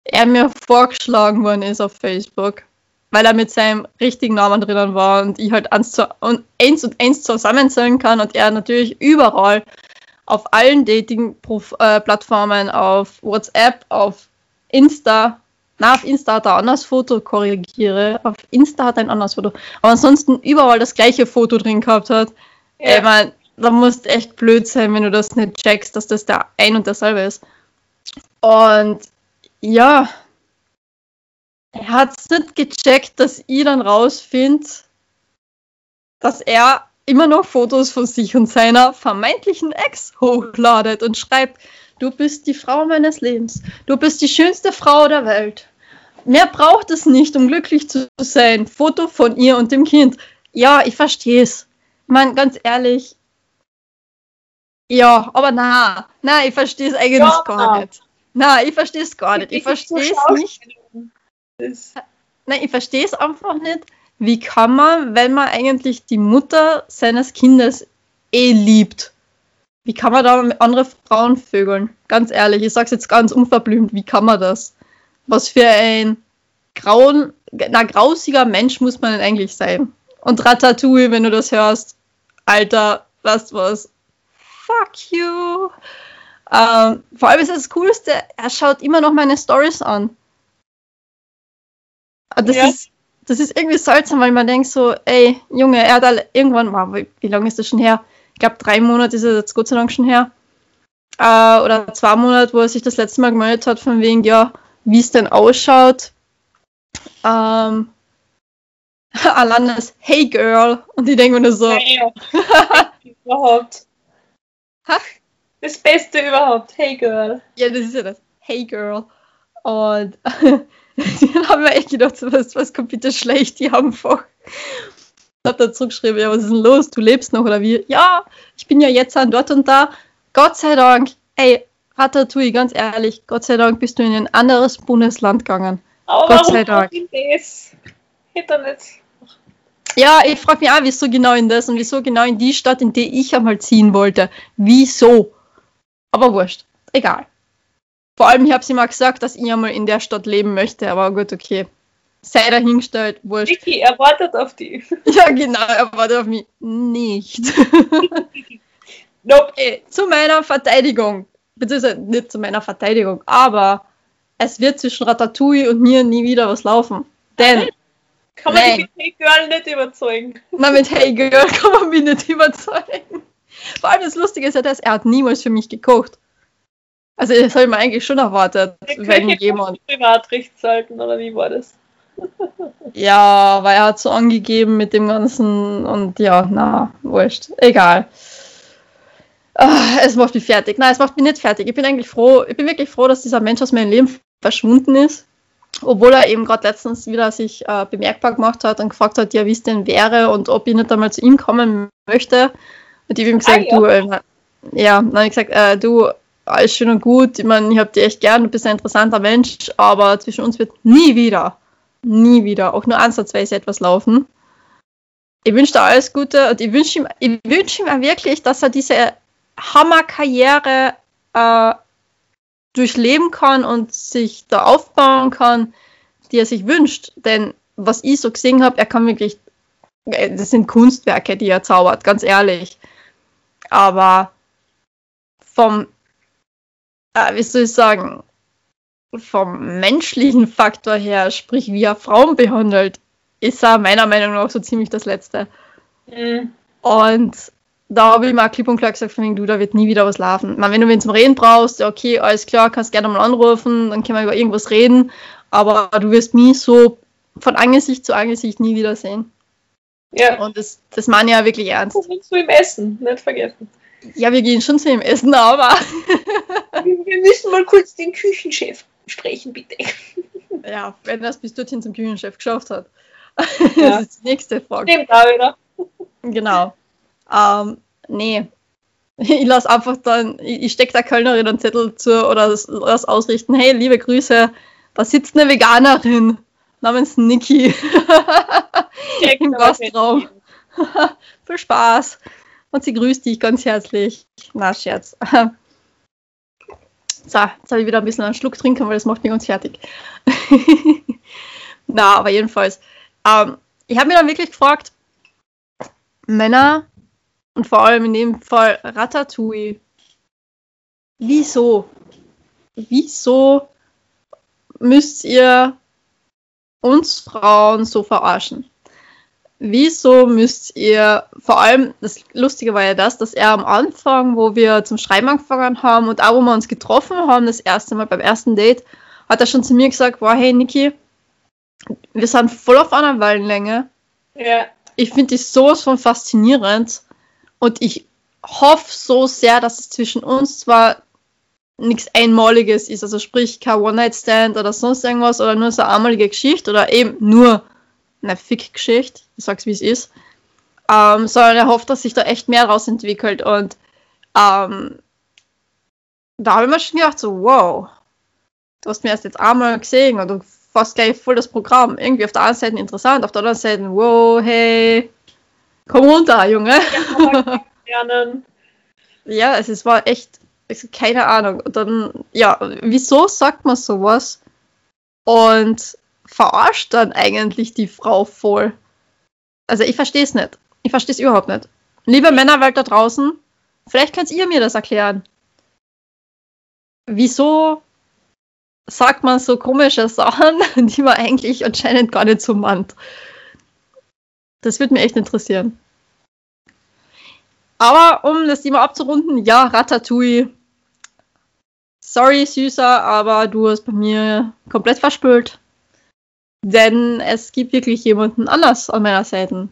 er mir vorgeschlagen worden ist auf Facebook, weil er mit seinem richtigen Namen drinnen war und ich halt eins, zu, und eins und eins zusammenzählen kann und er natürlich überall auf allen Dating-Plattformen, auf WhatsApp, auf Insta, na, auf Insta hat er ein anderes Foto, korrigiere, auf Insta hat er ein anderes Foto, aber ansonsten überall das gleiche Foto drin gehabt hat. Ja. Ich mein, da musst echt blöd sein, wenn du das nicht checkst, dass das der ein und derselbe ist. Und ja, er hat es nicht gecheckt, dass ich dann rausfinde, dass er immer noch Fotos von sich und seiner vermeintlichen Ex hochladet und schreibt, du bist die Frau meines Lebens, du bist die schönste Frau der Welt. Mehr braucht es nicht, um glücklich zu sein. Foto von ihr und dem Kind. Ja, ich verstehe es. Man, ganz ehrlich. Ja, aber na, na, ich verstehe es eigentlich ja, gar nicht. Na, ich verstehe es gar nicht. Ich, ich verstehe es nicht. Nein, ich verstehe es einfach nicht wie kann man, wenn man eigentlich die Mutter seines Kindes eh liebt, wie kann man da mit anderen Frauen vögeln? Ganz ehrlich, ich sag's jetzt ganz unverblümt, wie kann man das? Was für ein grauen, na, grausiger Mensch muss man denn eigentlich sein? Und Ratatouille, wenn du das hörst, Alter, du was? Fuck you! Ähm, vor allem ist das Coolste, er schaut immer noch meine Stories an. Das ja. ist das ist irgendwie seltsam, weil man denkt so, ey, Junge, er hat irgendwann, wow, wie, wie lange ist das schon her? Ich glaube, drei Monate ist er jetzt Gott sei Dank schon her. Äh, oder zwei Monate, wo er sich das letzte Mal gemeldet hat, von wegen, ja, wie es denn ausschaut. Ähm, Alanas Hey Girl. Und die denken nur so. Hey, überhaupt. Ha? Das Beste überhaupt. Hey Girl. Ja, das ist ja das. Hey Girl. Und Dann haben wir echt gedacht, was, was kommt bitte schlecht, die haben einfach. Ich hab da zurückgeschrieben, ja, was ist denn los? Du lebst noch oder wie? Ja, ich bin ja jetzt an dort und da. Gott sei Dank, ey, Ratatouille, ganz ehrlich, Gott sei Dank bist du in ein anderes Bundesland gegangen. Aber Gott sei Dank. Das? Hätte nicht. Ja, ich frage mich auch, wieso genau in das und wieso genau in die Stadt, in die ich einmal ziehen wollte. Wieso? Aber wurscht. Egal. Vor allem, ich habe sie mal gesagt, dass ich einmal in der Stadt leben möchte, aber gut, okay. Sei dahingestellt, wurscht. Vicky, er wartet auf die. Ja, genau, er wartet auf mich. Nicht. nope. Ey, zu meiner Verteidigung, beziehungsweise nicht zu meiner Verteidigung, aber es wird zwischen Ratatouille und mir nie wieder was laufen. Denn. Kann man nein. mit Hey Girl nicht überzeugen. Nein, mit Hey Girl kann man mich nicht überzeugen. Vor allem das Lustige ist ja das, er hat niemals für mich gekocht. Also das habe ich mir eigentlich schon erwartet, wenn jemand. Privatrecht halten, oder wie war das? ja, weil er hat so angegeben mit dem Ganzen und ja, na, wurscht. Egal. Ach, es macht mich fertig. Nein, es macht mich nicht fertig. Ich bin eigentlich froh, ich bin wirklich froh, dass dieser Mensch aus meinem Leben verschwunden ist. Obwohl er eben gerade letztens wieder sich äh, bemerkbar gemacht hat und gefragt hat, ja, wie es denn wäre und ob ich nicht einmal zu ihm kommen möchte. Und ich habe ihm gesagt, ah, ja. du, äh, ja, dann habe ich gesagt, äh, du, alles schön und gut, ich meine, ich habe dich echt gern, du bist ein interessanter Mensch, aber zwischen uns wird nie wieder, nie wieder, auch nur ansatzweise etwas laufen. Ich wünsche dir alles Gute und ich wünsche ihm, ich wünsche ihm wirklich, dass er diese Hammerkarriere äh, durchleben kann und sich da aufbauen kann, die er sich wünscht. Denn was ich so gesehen habe, er kann wirklich, äh, das sind Kunstwerke, die er zaubert, ganz ehrlich. Aber vom, äh, wie soll ich sagen, vom menschlichen Faktor her, sprich wie er Frauen behandelt, ist er meiner Meinung nach so ziemlich das Letzte. Mhm. Und da habe ich mal klipp und klar gesagt, von wegen, du, da wird nie wieder was laufen. Ich meine, wenn du wen zum Reden brauchst, ja, okay, alles klar, kannst gerne mal anrufen, dann können wir über irgendwas reden, aber du wirst mich so von Angesicht zu Angesicht nie wieder sehen. Ja. Und das, das meine ich ja wirklich ernst. Wir gehen zu ihm essen, nicht vergessen. Ja, wir gehen schon zu ihm essen, aber. wir müssen mal kurz den Küchenchef sprechen, bitte. Ja, wenn es bis dorthin zum Küchenchef geschafft hat. Ja. Das ist die nächste Frage. Stimmt auch wieder. Genau. Ähm, nee. Ich lasse einfach dann, ich, stecke der Kölnerin einen Zettel zu oder lass ausrichten, hey, liebe Grüße, da sitzt eine Veganerin namens Niki im Gastraum. Viel Spaß. Und sie grüßt dich ganz herzlich. Na, Scherz. so, jetzt habe ich wieder ein bisschen einen Schluck trinken, weil das macht mich ganz fertig. Na, aber jedenfalls. Ähm, ich habe mir dann wirklich gefragt, Männer und vor allem in dem Fall Ratatouille. Wieso? Wieso müsst ihr uns Frauen so verarschen? Wieso müsst ihr, vor allem, das Lustige war ja das, dass er am Anfang, wo wir zum Schreiben angefangen haben und auch wo wir uns getroffen haben, das erste Mal beim ersten Date, hat er schon zu mir gesagt, wow, hey Niki, wir sind voll auf einer Wellenlänge. Ja. Ich finde dich sowas von faszinierend. Und ich hoffe so sehr, dass es zwischen uns zwar nichts Einmaliges ist, also sprich kein One-Night-Stand oder sonst irgendwas oder nur so eine einmalige Geschichte oder eben nur eine Fick-Geschichte, ich sag's wie es ist, ähm, sondern er hofft, dass sich da echt mehr raus entwickelt und ähm, da habe ich mir schon gedacht, so, wow, du hast mir erst jetzt einmal gesehen und du fast gleich voll das Programm. Irgendwie auf der einen Seite interessant, auf der anderen Seite, wow, hey, Komm runter, Junge. Ja, ja es, es war echt, es, keine Ahnung. Und dann, ja, wieso sagt man sowas und verarscht dann eigentlich die Frau voll? Also ich verstehe es nicht. Ich verstehe es überhaupt nicht. Liebe Männerwelt da draußen, vielleicht könnt ihr mir das erklären. Wieso sagt man so komische Sachen, die man eigentlich anscheinend gar nicht so meint? Das würde mich echt interessieren. Aber um das Thema abzurunden, ja, Ratatouille. Sorry, Süßer, aber du hast bei mir komplett verspült. Denn es gibt wirklich jemanden anders an meiner Seite.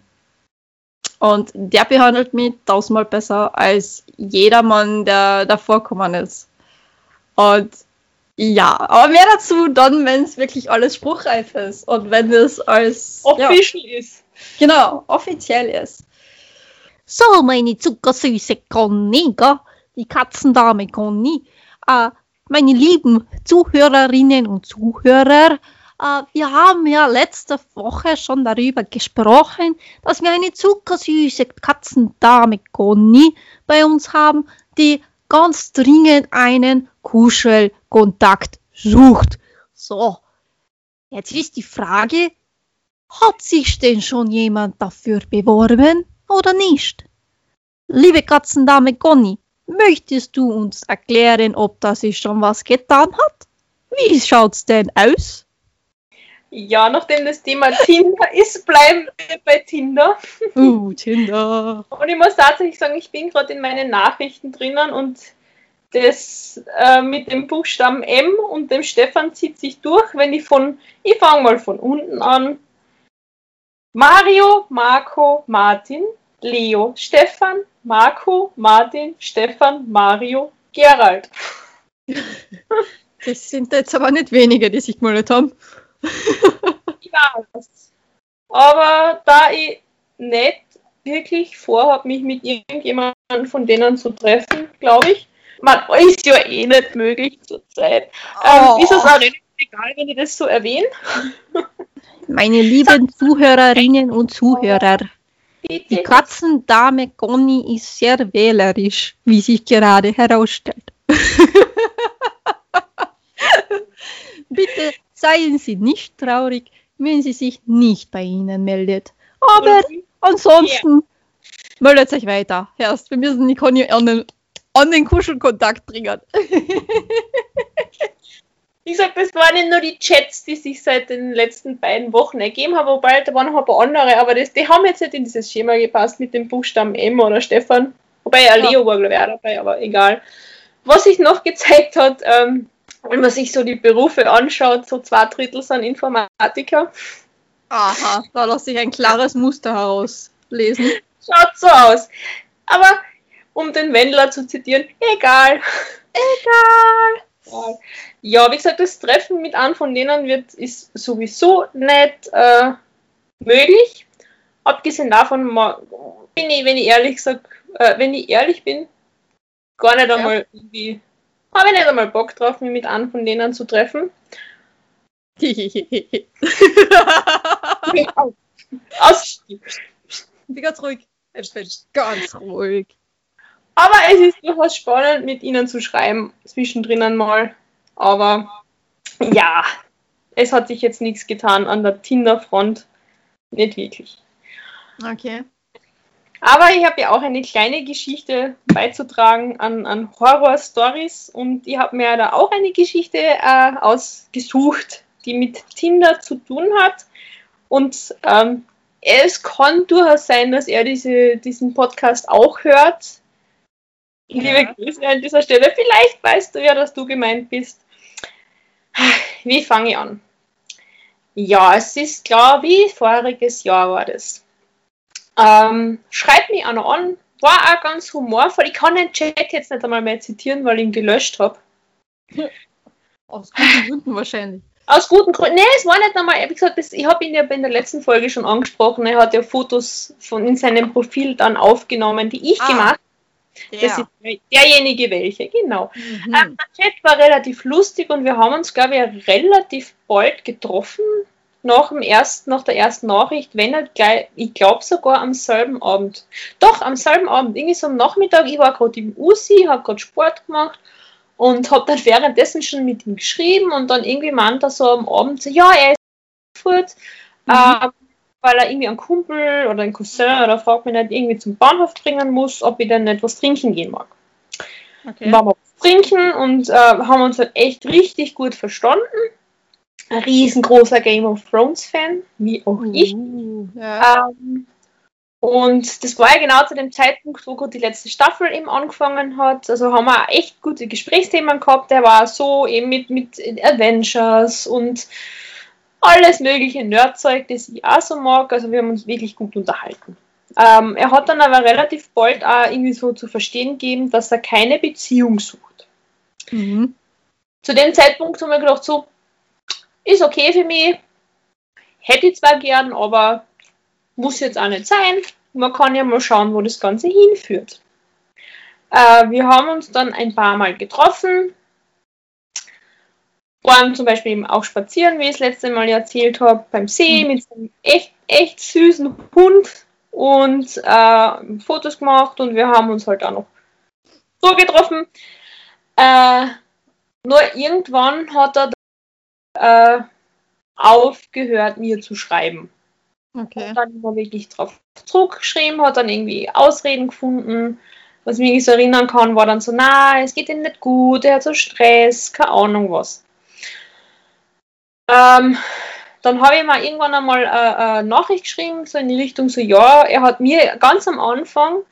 Und der behandelt mich tausendmal besser als jeder Mann, der davor gekommen ist. Und ja, aber mehr dazu dann, wenn es wirklich alles spruchreif ist und wenn es als official ja, ist. Genau, offiziell ist. So, meine zuckersüße Conny, die Katzendame Conny, äh, meine lieben Zuhörerinnen und Zuhörer, äh, wir haben ja letzte Woche schon darüber gesprochen, dass wir eine zuckersüße Katzendame Conny bei uns haben, die ganz dringend einen Kuschelkontakt sucht. So, jetzt ist die Frage, hat sich denn schon jemand dafür beworben oder nicht? Liebe Katzendame Conny, möchtest du uns erklären, ob da sich schon was getan hat? Wie schaut's denn aus? Ja, nachdem das Thema Tinder ist, bleiben wir bei Tinder. Uh, Tinder. Und ich muss tatsächlich sagen, ich bin gerade in meinen Nachrichten drinnen und das äh, mit dem Buchstaben M und dem Stefan zieht sich durch. Wenn ich von, ich fange mal von unten an. Mario, Marco, Martin, Leo, Stefan, Marco, Martin, Stefan, Mario, Gerald. Das sind jetzt aber nicht wenige, die sich gemeldet haben. Ich weiß. Aber da ich nicht wirklich vorhabe, mich mit irgendjemandem von denen zu treffen, glaube ich, man ist ja eh nicht möglich zurzeit. Ähm, Oh. ist es auch relativ egal, wenn ich das so erwähne? Meine lieben Zuhörerinnen und Zuhörer, die. Katzendame Conny ist sehr wählerisch, wie sich gerade herausstellt. Bitte seien Sie nicht traurig, wenn sie sich nicht bei Ihnen meldet. Aber ansonsten meldet euch weiter. Erst, wir müssen die Conny an den, an den Kuschelkontakt bringen. Wie gesagt, das waren nicht nur die Chats, die sich seit den letzten beiden Wochen ergeben haben, wobei da waren noch ein paar andere, aber das, die haben jetzt nicht in dieses Schema gepasst mit dem Buchstaben M oder Stefan. Wobei ja Leo war, glaube ich, auch dabei, aber egal. Was sich noch gezeigt hat, ähm, wenn man sich so die Berufe anschaut, so zwei Drittel sind Informatiker. Aha, da lässt sich ein klares Muster herauslesen. Schaut so aus. Aber um den Wendler zu zitieren, egal. Egal. Ja, wie gesagt, das Treffen mit einem von denen wird, ist sowieso nicht äh, möglich. Abgesehen davon bin ich, wenn ich ehrlich sag, äh, wenn ich ehrlich bin, gar nicht einmal irgendwie, habe ich nicht einmal Bock drauf, mich mit einem von denen zu treffen. Aus Bin ganz ruhig. Ich bin ganz ruhig. Aber es ist durchaus spannend, mit ihnen zu schreiben, zwischendrin einmal. Aber ja, es hat sich jetzt nichts getan an der Tinder-Front. Nicht wirklich. Okay. Aber ich habe ja auch eine kleine Geschichte beizutragen an, an Horror-Stories und ich habe mir da auch eine Geschichte äh, ausgesucht, die mit Tinder zu tun hat. Und ähm, es kann durchaus sein, dass er diese, diesen Podcast auch hört. Ja. Liebe Grüße an dieser Stelle. Vielleicht weißt du ja, dass du gemeint bist. Wie fange ich an? Ja, es ist, glaube ich, voriges Jahr war das. Ähm, schreibt mich einer an, war auch ganz humorvoll. Ich kann den Chat jetzt nicht einmal mehr zitieren, weil ich ihn gelöscht habe. Aus guten Gründen wahrscheinlich. Aus guten Gründen. Nee, es war nicht einmal, wie gesagt, ich habe ihn ja in der letzten Folge schon angesprochen. Er hat ja Fotos von in seinem Profil dann aufgenommen, die ich Ah, gemacht habe. Das Ja. ist derjenige welche, genau. Mhm. Ähm, der Chat war relativ lustig und wir haben uns, glaube ich, relativ bald getroffen. Nach, dem ersten, nach der ersten Nachricht, wenn er gleich, ich glaube sogar am selben Abend. Doch, am selben Abend, irgendwie so am Nachmittag, ich war gerade im USI, habe gerade Sport gemacht und habe dann währenddessen schon mit ihm geschrieben und dann irgendwie meint er so am Abend so, ja, er ist in Frankfurt, ähm, weil er irgendwie einen Kumpel oder einen Cousin oder fragt mich nicht irgendwie zum Bahnhof bringen muss, ob ich dann nicht was trinken gehen mag Okay. waren wir was trinken und äh, haben uns halt echt richtig gut verstanden. Ein riesengroßer Game of Thrones Fan, wie auch ich. Uh, ja. Ähm, und das war ja genau zu dem Zeitpunkt, wo gerade die letzte Staffel eben angefangen hat. Also haben wir auch echt gute Gesprächsthemen gehabt. Der war so eben mit, mit Adventures und alles mögliche Nerdzeug, das ich auch so mag. Also wir haben uns wirklich gut unterhalten. Ähm, er hat dann aber relativ bald auch irgendwie so zu verstehen gegeben, dass er keine Beziehung sucht. Mhm. Zu dem Zeitpunkt haben wir gedacht, so, ist okay für mich, hätte ich zwar gern, aber muss jetzt auch nicht sein. Man kann ja mal schauen, wo das Ganze hinführt. Äh, wir haben uns dann ein paar Mal getroffen, waren zum Beispiel eben auch spazieren, wie ich das letzte Mal erzählt habe, beim See mit so einem echt, echt süßen Hund und äh, Fotos gemacht und wir haben uns halt auch noch so getroffen. Äh, nur irgendwann hat er äh, aufgehört, mir zu schreiben. Okay. Hat dann immer wirklich drauf zurückgeschrieben, hat dann irgendwie Ausreden gefunden. Was ich mich so erinnern kann, war dann so, na, es geht ihm nicht gut, er hat so Stress, keine Ahnung was. Ähm, dann habe ich mal irgendwann einmal äh, eine Nachricht geschrieben, so in die Richtung, so ja, er hat mir ganz am Anfang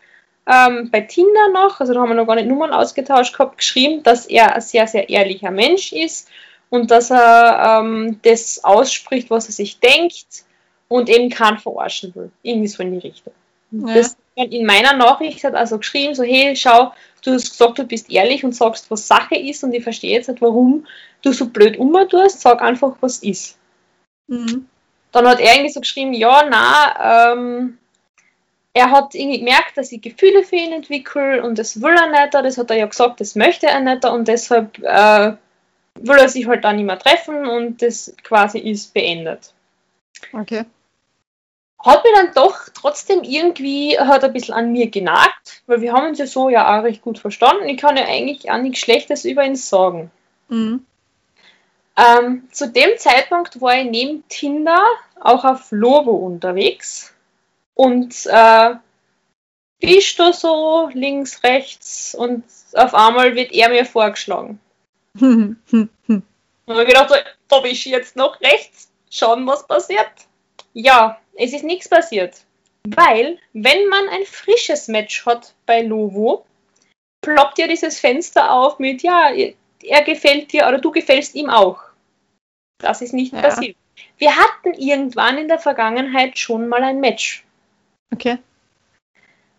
ähm, bei Tinder noch, also da haben wir noch gar nicht Nummern ausgetauscht gehabt, geschrieben, dass er ein sehr, sehr ehrlicher Mensch ist und dass er ähm, das ausspricht, was er sich denkt und eben keinen verarschen will. Irgendwie so in die Richtung. Ja. Das in meiner Nachricht hat also geschrieben, so hey, schau, du hast gesagt, du bist ehrlich und sagst, was Sache ist und ich verstehe jetzt nicht, warum du so blöd umtust, sag einfach, was ist. Mhm. Dann hat er irgendwie so geschrieben, ja, na, ähm, er hat irgendwie gemerkt, dass ich Gefühle für ihn entwickle und das will er nicht, das hat er ja gesagt, das möchte er nicht und deshalb äh, will er sich halt dann nicht mehr treffen und das quasi ist beendet. Okay. Hat mir dann doch trotzdem irgendwie, hat ein bisschen an mir genagt, weil wir haben uns ja so ja auch recht gut verstanden. Ich kann ja eigentlich auch nichts Schlechtes über ihn sagen. Mhm. Ähm, zu dem Zeitpunkt war ich neben Tinder auch auf Lobo unterwegs und äh, bist du so links, rechts und auf einmal wird er mir vorgeschlagen. Und ich gedacht, da bist du jetzt noch rechts, schauen, was passiert. Ja, es ist nichts passiert. Weil, wenn man ein frisches Match hat bei Lovo, ploppt ja dieses Fenster auf mit, ja, er gefällt dir oder du gefällst ihm auch. Das ist nicht Ja. passiert. Wir hatten irgendwann in der Vergangenheit schon mal ein Match. Okay.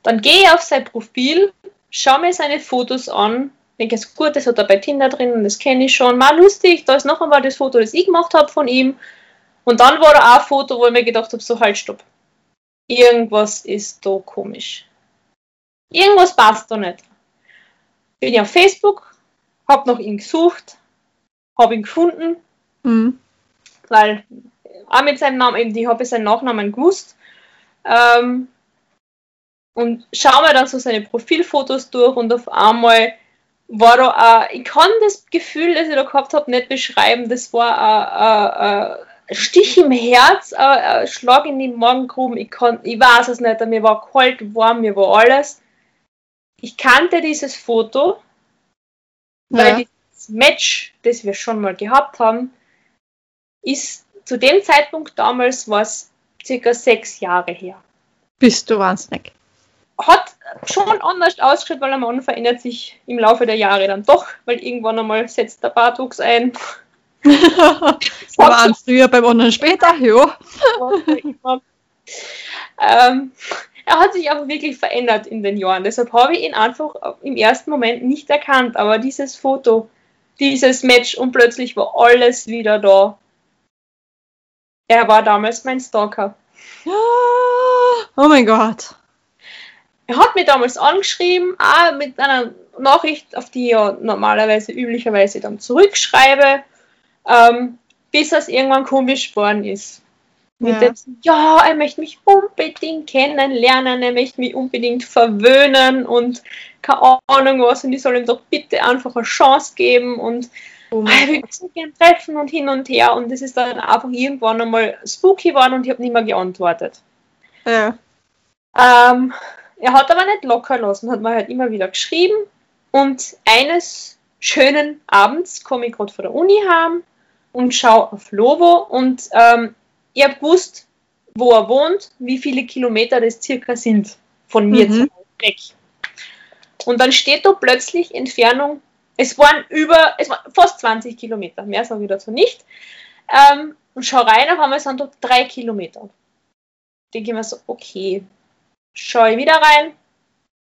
Dann gehe ich auf sein Profil, schaue mir seine Fotos an, denke, es gut, das hat er bei Tinder drin und das kenne ich schon. Mal lustig, da ist noch einmal das Foto, das ich gemacht habe von ihm. Und dann war da auch ein Foto, wo ich mir gedacht habe, so halt, stopp. Irgendwas ist da komisch. Irgendwas passt da nicht. Bin ich auf Facebook, hab nach ihm gesucht, hab ihn gefunden, Mhm. weil auch mit seinem Namen, eben, ich habe seinen Nachnamen gewusst. Ähm, und schaue mir dann so seine Profilfotos durch und auf einmal war da auch, ich kann das Gefühl, das ich da gehabt habe, nicht beschreiben. Das war ein, ein, ein Stich im Herz, ein, ein Schlag in die Magengruben. Ich, kann, ich weiß es nicht, mir war kalt, warm, mir war alles. Ich kannte dieses Foto, weil Ja. dieses Match, das wir schon mal gehabt haben, ist zu dem Zeitpunkt damals war es circa sechs Jahre her. Bist du wahnsinnig. Hat schon anders ausgeschaut, weil der Mann verändert sich im Laufe der Jahre dann doch, weil irgendwann einmal setzt der Bartwuchs ein. Waren früher beim anderen später, ja. was ähm, er hat sich aber wirklich verändert in den Jahren. Deshalb habe ich ihn einfach im ersten Moment nicht erkannt. Aber dieses Foto, dieses Match und plötzlich war alles wieder da. Er war damals mein Stalker. Oh mein Gott. Er hat mich damals angeschrieben, auch mit einer Nachricht, auf die ich ja normalerweise, üblicherweise dann zurückschreibe, ähm, bis es irgendwann komisch geworden ist. Mit Ja. dem, ja, er möchte mich unbedingt kennenlernen, er möchte mich unbedingt verwöhnen und keine Ahnung was und ich soll ihm doch bitte einfach eine Chance geben und Oh ah, mich so gern treffen und hin und her und das ist dann einfach irgendwann einmal spooky geworden und ich habe nicht mehr geantwortet. Ja. Ähm, er hat aber nicht locker lassen, hat mir halt immer wieder geschrieben. Und eines schönen Abends komme ich gerade von der Uni heim und schaue auf Lovo und ähm, ich habe gewusst, wo er wohnt, wie viele Kilometer das circa sind von mir Mhm. weg. Und dann steht da plötzlich Entfernung, es waren über, es waren fast 20 Kilometer, mehr sage ich dazu nicht. Ähm, und schau rein, auf einmal sind da drei Kilometer. Denke ich mir so, okay, schau ich wieder rein,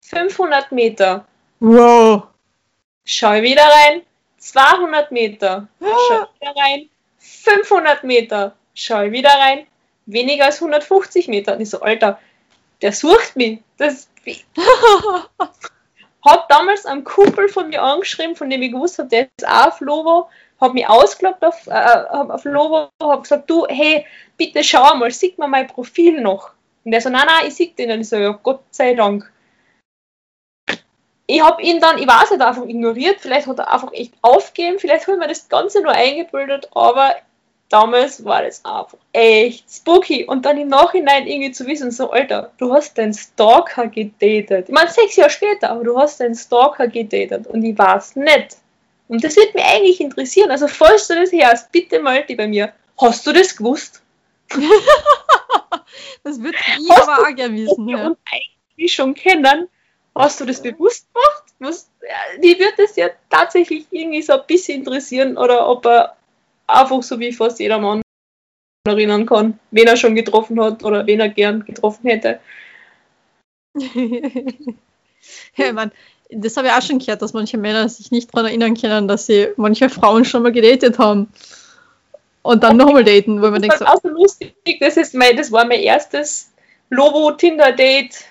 500 Meter, Wow. schau ich wieder rein, 200 Meter, schau ich wieder rein, 500 Meter, schau ich wieder rein, weniger als 150 Meter. Und ich so, Alter, der sucht mich. Das, hab damals einen Kumpel von mir angeschrieben, von dem ich gewusst habe, der ist auch auf Lovo, hab mich ausgeloggt auf, äh, hab auf Lovo, hab gesagt, du, hey, bitte schau mal, sieht mir mein Profil noch. Und der so, nein, nein, ich sehe den. Und ich so, ja, Gott sei Dank. Ich habe ihn dann, ich weiß nicht, einfach ignoriert, vielleicht hat er einfach echt aufgegeben, vielleicht hat mir das Ganze nur eingebildet, aber damals war das einfach echt spooky. Und dann im Nachhinein irgendwie zu wissen, so, Alter, du hast deinen Stalker gedatet. Ich meine, sechs Jahre später, aber du hast deinen Stalker gedatet und ich weiß nicht. Und das würde mich eigentlich interessieren. Also, falls du das hörst, bitte melde dich bei mir. Hast du das gewusst? Das wird ich Hast aber auch gerne wissen. wir Ja. uns eigentlich schon kennen? Hast du das bewusst gemacht? Was, ja, die wird das ja tatsächlich irgendwie so ein bisschen interessieren oder ob er einfach so wie fast jeder Mann erinnern kann, wen er schon getroffen hat oder wen er gern getroffen hätte. ja, mein, das habe ich auch schon gehört, dass manche Männer sich nicht daran erinnern können, dass sie manche Frauen schon mal gedatet haben. und dann nochmal daten, wo man denkt Das so, so lustig. Das, ist mein, das war mein erstes Lobo-Tinder-Date.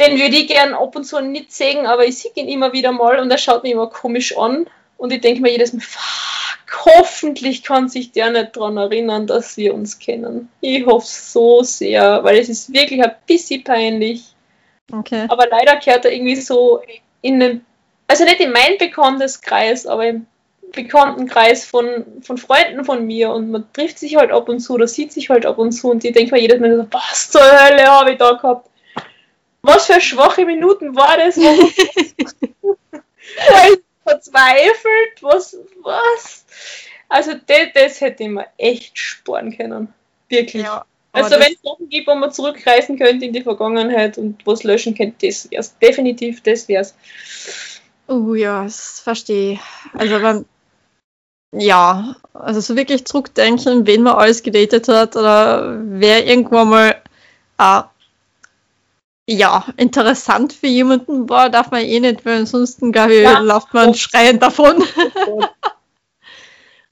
Den würde ich gern ab und zu nicht sehen, aber ich sehe ihn immer wieder mal und er schaut mich immer komisch an. Und ich denke mir jedes Mal, fuck, hoffentlich kann sich der nicht daran erinnern, dass wir uns kennen. Ich hoffe so sehr, weil es ist wirklich ein bisschen peinlich. okay. Aber leider kehrt er irgendwie so in den, also nicht in meinen Bekannteskreis, aber im Bekanntenkreis von, von Freunden von mir und man trifft sich halt ab und zu oder sieht sich halt ab und zu und die denkt mir jedes Mal so, was zur Hölle habe ich da gehabt? Was für schwache Minuten war das? Verzweifelt? Was, was? Also das, das hätte ich mir echt sparen können. Wirklich. Ja, Also wenn es Sachen gibt, wo man zurückreisen könnte in die Vergangenheit und was löschen könnte, das wär's. Definitiv, das wär's. Oh ja, das verstehe ich. Also wenn, ja, also so wirklich zurückdenken, wen man alles gedatet hat oder wer irgendwann mal äh, ja, interessant für jemanden war, darf man eh nicht, weil ansonsten, glaube ich, Ja. läuft man schreiend davon. Oh.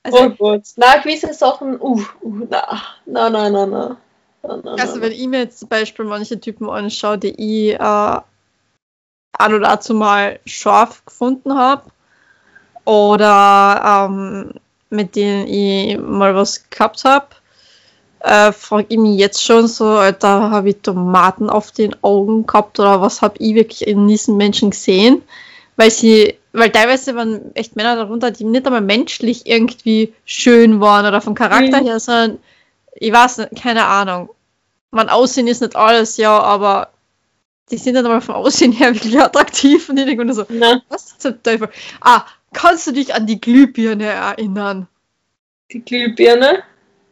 Also, oh Gott. Na, gewisse Sachen, uh, uh, na, na, na, na, na. na, na, also wenn ich mir jetzt zum Beispiel manche Typen anschaue, die ich äh, an oder dazu mal scharf gefunden habe oder ähm, mit denen ich mal was gehabt habe, äh, frage ich mich jetzt schon so, Alter, habe ich Tomaten auf den Augen gehabt oder was habe ich wirklich in diesen Menschen gesehen? Weil sie, weil teilweise waren echt Männer darunter, die nicht einmal menschlich irgendwie schön waren oder vom Charakter Mhm. her, sondern ich weiß nicht, keine Ahnung. Man Aussehen ist nicht alles, ja, aber die sind nicht einmal vom Aussehen her wirklich attraktiv und ich denke mir so, Na, was zum Teufel? Ah, kannst du dich an die Glühbirne erinnern? die Glühbirne.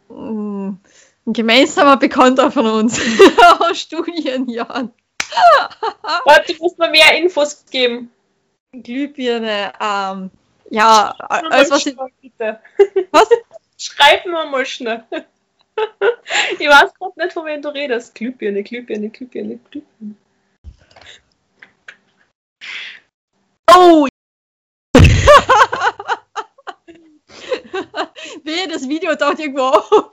Mm, Ein gemeinsamer Bekannter von uns aus Studienjahren. Warte, du musst mir mehr Infos geben. Glühbirne, ähm, ja, Mal alles was ich, bitte. was? Schreib mir mal schnell. Ich weiß gerade nicht, von wem du redest. Glühbirne, Glühbirne, Glühbirne, Glühbirne. Oh! Wehe, das Video taucht irgendwo auf.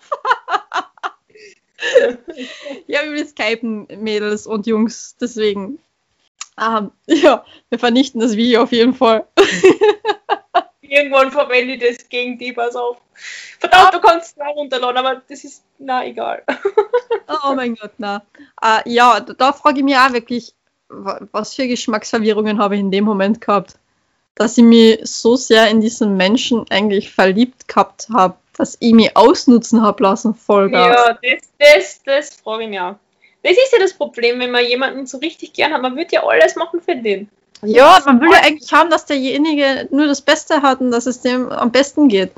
ja, wir skypen Mädels und Jungs, deswegen. Ähm, ja, wir vernichten das Video auf jeden Fall. Irgendwann verwende ich das gegen die, pass auf. Verdammt, du kannst es da runterladen, aber das ist, na egal. Oh mein Gott, na. Äh, ja, da, da frage ich mich auch wirklich, wa- was für Geschmacksverwirrungen habe ich in dem Moment gehabt, dass ich mich so sehr in diesen Menschen eigentlich verliebt gehabt habe, dass ich mich ausnutzen habe lassen, Vollgas. Ja, das, das, das frage ich mich auch. Das ist ja das Problem, wenn man jemanden so richtig gern hat. Man wird ja alles machen für den. Ja, man will ja eigentlich haben, dass derjenige nur das Beste hat und dass es dem am besten geht.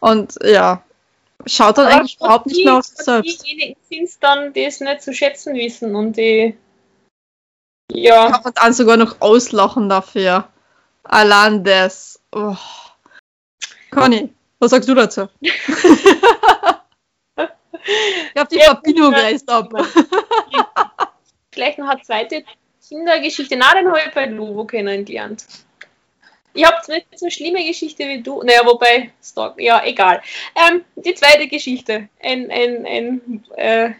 Und ja, schaut dann Aber eigentlich überhaupt nicht mehr auf sich selbst. Diejenigen sind es dann, die es nicht zu schätzen wissen und die. Ja. Kann man dann sogar noch auslachen dafür. Allein das. Oh. Conny, was sagst du dazu? ich hab die Ja, Verbindung reißt ab. Vielleicht noch eine zweite Kindergeschichte. Na, den habe ich bei Luvo kennengelernt. Ich habe nicht so schlimme Geschichte wie du. Naja, wobei, Stalk, ja, egal. Ähm, die zweite Geschichte. Ein, ein, ein äh,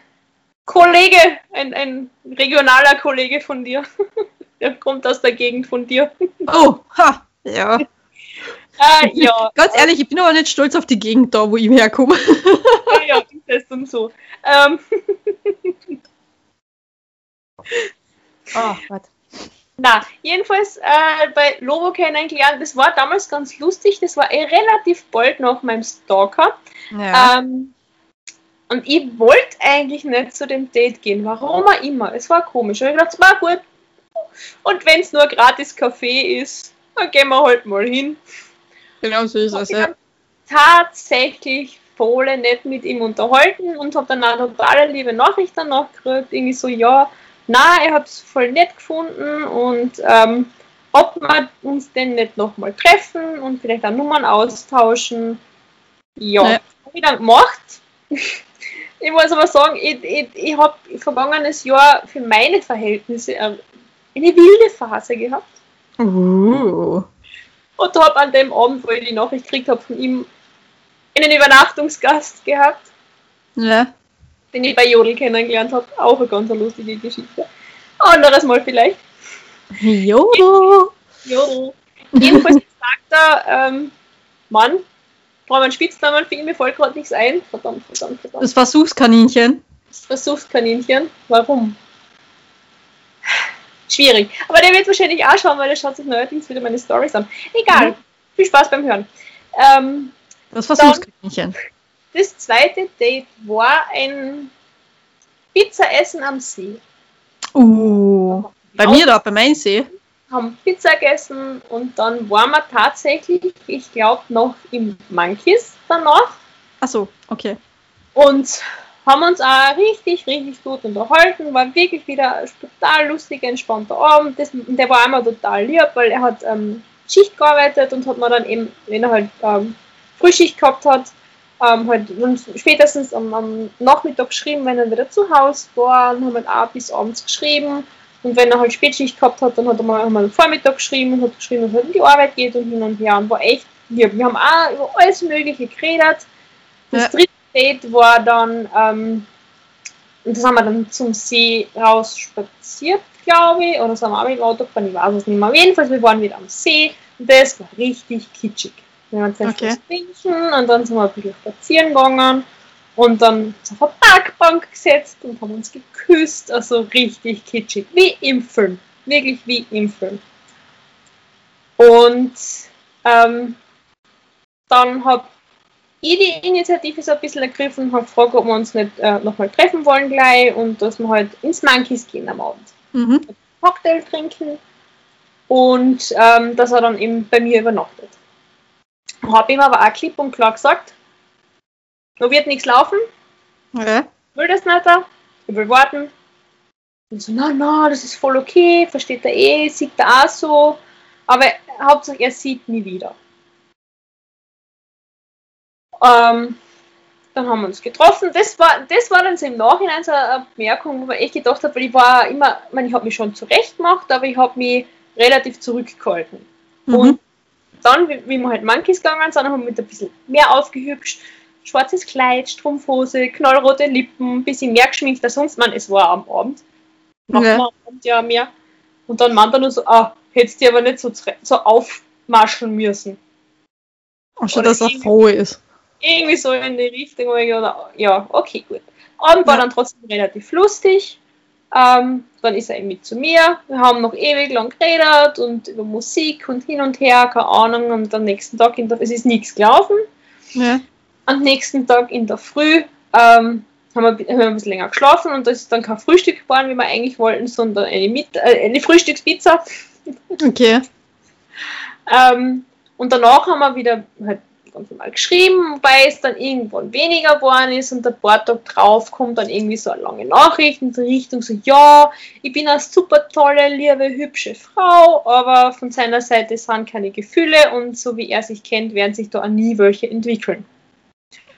Kollege, ein, ein regionaler Kollege von dir. Der kommt aus der Gegend von dir. Oh, ha, ja. Äh, ja, Ganz ehrlich, ich bin aber nicht stolz auf die Gegend da, wo ich herkomme. ja, ja, ist das und so. Ähm, Oh, warte. Na, jedenfalls äh, bei Lobo kennengelernt, das war damals ganz lustig, das war eh relativ bald nach meinem Stalker. Ja. Ähm, und ich wollte eigentlich nicht zu dem Date gehen, warum auch immer. Es war komisch. Und ich dachte, war gut. Und wenn es nur gratis Kaffee ist, dann gehen wir halt mal hin. Genau so ist es, ja. tatsächlich voll nett mit ihm unterhalten und habe dann eine totale liebe Nachricht danach gekriegt. Irgendwie so, ja, na, ich habe es voll nett gefunden und ähm, ob wir uns denn nicht nochmal treffen und vielleicht auch Nummern austauschen. Ja, Ja. habe ich dann gemacht. Ich muss aber sagen, ich, ich, ich habe vergangenes Jahr für meine Verhältnisse eine wilde Phase gehabt. Uh. Und habe an dem Abend, wo ich die Nachricht gekriegt habe von ihm, einen Übernachtungsgast gehabt, Ja. den ich bei Jodel kennengelernt habe. Auch eine ganz lustige Geschichte. Anderes Mal vielleicht. Jo. Jodel. Jedenfalls sagt er, ähm, Mann, brauchen wir einen Spitznamen für ihn, mir fällt gerade nichts ein. Verdammt, verdammt, verdammt. Das Versuchskaninchen. Das Versuchskaninchen. Warum? Schwierig. Aber der wird wahrscheinlich auch schauen, weil er schaut sich neuerdings wieder meine Stories an. Egal. Mhm. Viel Spaß beim Hören. Ähm, Das Versuchskaninchen. das zweite Date war ein Pizzaessen am See. Uh. Bei mir da, bei meinem See. Haben Pizza gegessen und dann waren wir tatsächlich, ich glaube, noch im Monkeys danach Achso, okay. und haben uns auch richtig, richtig gut unterhalten. War wirklich wieder ein total lustiger, entspannter Abend. Das, der war einmal total lieb, weil er hat ähm, Schicht gearbeitet und hat mir dann eben, wenn er halt ähm, Frühschicht gehabt hat, ähm, halt spätestens am, am Nachmittag geschrieben, wenn er wieder zu Hause war, und haben halt auch bis abends geschrieben. Und wenn er halt Spätschicht gehabt hat, dann hat er mal, am Vormittag geschrieben und hat geschrieben, dass er in die Arbeit geht und hin und her. Und war echt lieb. Wir haben auch über alles Mögliche geredet. Das Ja. dritte Date war dann, ähm, und das haben wir dann zum See raus spaziert, glaube ich, oder sind wir auch mit dem Auto gefahren, ich weiß es nicht mehr. Auf jeden Fall, wir waren wieder am See und das war richtig kitschig. Wir haben uns erst Okay. trinken und dann sind wir ein bisschen spazieren gegangen und dann auf eine Parkbank gesetzt und haben uns geküsst, also richtig kitschig, wie im Film, wirklich wie im Film. Und ähm, dann habe ich die Initiative so ein bisschen ergriffen und habe gefragt, ob wir uns nicht äh, nochmal treffen wollen gleich und dass wir halt ins Monkeys gehen am Abend. Mhm. Cocktail trinken und ähm, dass er dann eben bei mir übernachtet. Habe ihm aber auch klipp und klar gesagt, da wird nichts laufen, ich will das nicht, da, ich will warten. Und so, na, na, das ist voll okay, versteht er eh, sieht er auch so, aber Hauptsache er sieht nie wieder. Ähm, dann haben wir uns getroffen. Das war, das war dann so im Nachhinein so eine Bemerkung, wo man echt gedacht habe, weil ich war immer, ich, meine, ich habe mich schon zurecht gemacht, aber ich habe mich relativ zurückgehalten. Mhm. Und dann, wie, wie wir halt Monkeys gegangen sind, haben wir mit ein bisschen mehr aufgehübscht. Schwarzes Kleid, Strumpfhose, knallrote Lippen, ein bisschen mehr geschminkt als sonst. Man, es war am Abend. Macht Ja. man am Abend ja mehr. Und dann meint er nur so, ah, hättest du aber nicht so, so aufmaschen müssen. Auch schon, dass er froh ist. Irgendwie so in die Richtung, wo ich gedacht, ja, okay, gut. Abend war dann trotzdem relativ lustig. Ähm, dann ist er eben mit zu mir. Wir haben noch ewig lang geredet und über Musik und hin und her, keine Ahnung. Und am nächsten Tag, in der, es ist nichts gelaufen. Ja. Am nächsten Tag in der Früh ähm, haben, wir, haben wir ein bisschen länger geschlafen und das ist dann kein Frühstück geworden, wie wir eigentlich wollten, sondern eine, Mit äh, eine Frühstückspizza. Okay. Ähm, und danach haben wir wieder halt ganz normal geschrieben, wobei es dann irgendwann weniger geworden ist und paar Tage drauf kommt dann irgendwie so eine lange Nachricht in die Richtung so, ja, ich bin eine super tolle, liebe, hübsche Frau, aber von seiner Seite sind keine Gefühle und so wie er sich kennt, werden sich da nie welche entwickeln.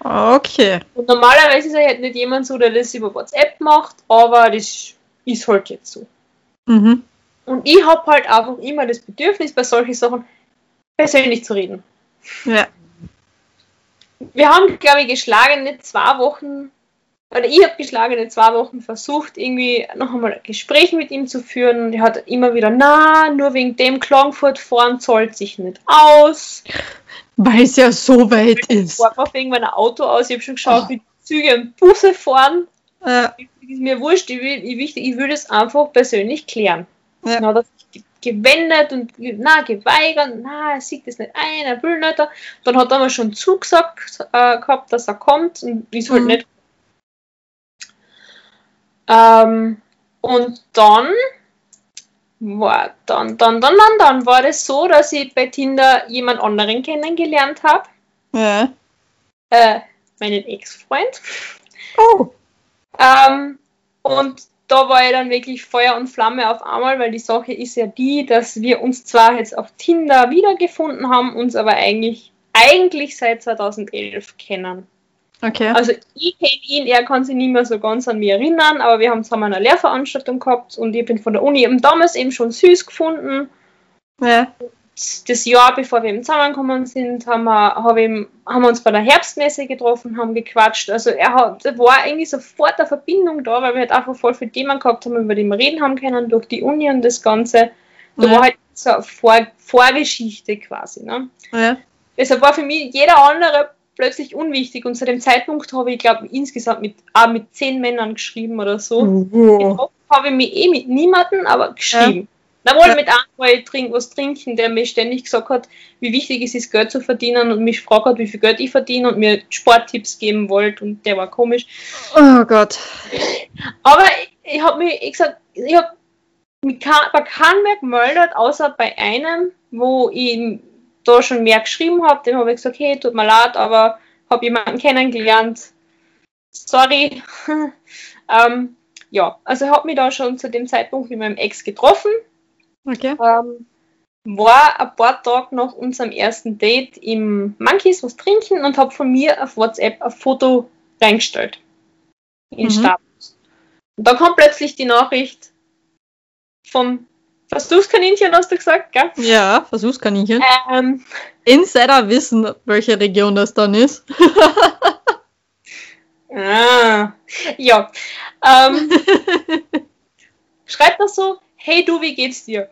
Okay. Und normalerweise ist er halt nicht jemand so, der das über WhatsApp macht, aber das ist halt jetzt so. Mhm. Und ich habe halt einfach immer das Bedürfnis, bei solchen Sachen persönlich zu reden. Ja. Wir haben, glaube ich, geschlagene zwei Wochen, oder ich habe geschlagene zwei Wochen versucht, irgendwie noch einmal ein Gespräch mit ihm zu führen. Und er hat immer wieder, na, nur wegen dem Klagenfurt fahren zahlt sich nicht aus. Weil es ja so weit ist. Fahrt man wegen meiner Auto aus. Ich habe schon geschaut, wie die Züge und Busse fahren. Ja. Ist mir wurscht, ich will, ich, wichtig, ich will das einfach persönlich klären. Ja. Dann hat er sich gewendet und na, geweigert, na, er sieht das nicht ein, er will nicht. Dann hat er mir schon zugesagt äh, gehabt, dass er kommt und ist halt Mhm. nicht. Ähm, und dann war dann, dann, dann, dann, dann war das so, dass ich bei Tinder jemand anderen kennengelernt habe, Ja. äh, meinen Ex-Freund. Oh. Ähm, und da war ich dann wirklich Feuer und Flamme auf einmal, weil die Sache ist ja die, dass wir uns zwar jetzt auf Tinder wiedergefunden haben, uns aber eigentlich, eigentlich seit 2011 kennen. Okay. Also ich kenne ihn, er kann sich nicht mehr so ganz an mich erinnern, aber wir haben zusammen eine Lehrveranstaltung gehabt und ich bin von der Uni eben damals eben schon süß gefunden. Ja. Das Jahr, bevor wir zusammengekommen sind, haben wir, hab ich, haben wir uns bei der Herbstmesse getroffen, haben gequatscht. Also er hat, war eigentlich sofort eine Verbindung da, weil wir halt einfach voll viele Themen gehabt haben, über die wir reden haben können, durch die Uni und das Ganze. Da Ja. war halt so eine Vor Vorgeschichte quasi. Ne? Ja. Deshalb war für mich jeder andere plötzlich unwichtig und zu dem Zeitpunkt habe ich, glaube insgesamt mit, auch mit zehn Männern geschrieben oder so. Wow. Getroffen habe ich mich eh mit niemandem, aber geschrieben. Na wohl Ja. mit einem, ich trink, was trinken, der mir ständig gesagt hat, wie wichtig es ist, Geld zu verdienen und mich gefragt hat, wie viel Geld ich verdiene und mir Sporttipps geben wollte und der war komisch. Oh Gott. Aber ich, ich habe mich, ich gesagt, ich habe mich bei keinem mehr gemeldet, außer bei einem, wo ich da schon mehr geschrieben habe. Dem habe ich gesagt, hey, tut mir leid, aber habe jemanden kennengelernt. Sorry. ähm, ja, also ich habe mich da schon zu dem Zeitpunkt mit meinem Ex getroffen. Okay. Ähm, war ein paar Tage nach unserem ersten Date im Monkeys was trinken und habe von mir auf WhatsApp ein Foto reingestellt. In Mhm. Status. Und dann kommt plötzlich die Nachricht vom Versuchskaninchen, hast du gesagt, gell? Ja, Versuchskaninchen. Ähm, Insider wissen, welche Region das dann ist. ah, ja. Ähm, schreibt das so, hey du, wie geht's dir?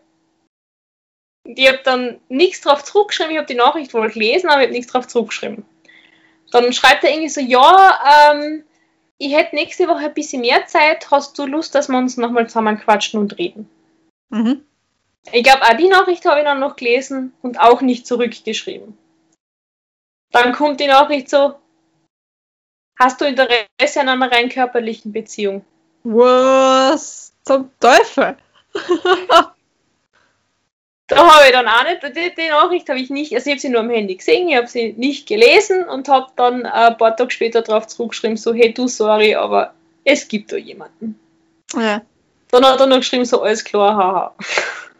Und ich habe dann nichts drauf zurückgeschrieben, ich habe die Nachricht wohl gelesen, aber ich habe nichts drauf zurückgeschrieben. Dann schreibt er irgendwie so, ja, ähm, ich hätte nächste Woche ein bisschen mehr Zeit, hast du Lust, dass wir uns nochmal zusammen quatschen und reden? Mhm. Ich glaube, auch die Nachricht habe ich dann noch gelesen und auch nicht zurückgeschrieben. Dann kommt die Nachricht so, hast du Interesse an einer rein körperlichen Beziehung? Was zum Teufel? Da habe ich dann auch nicht, die, Nachricht habe ich nicht, also ich habe sie nur am Handy gesehen, ich habe sie nicht gelesen und habe dann ein paar Tage später darauf zurückgeschrieben, so, hey du, sorry, aber es gibt da jemanden. Ja. Dann hat er noch geschrieben, so, alles klar, haha.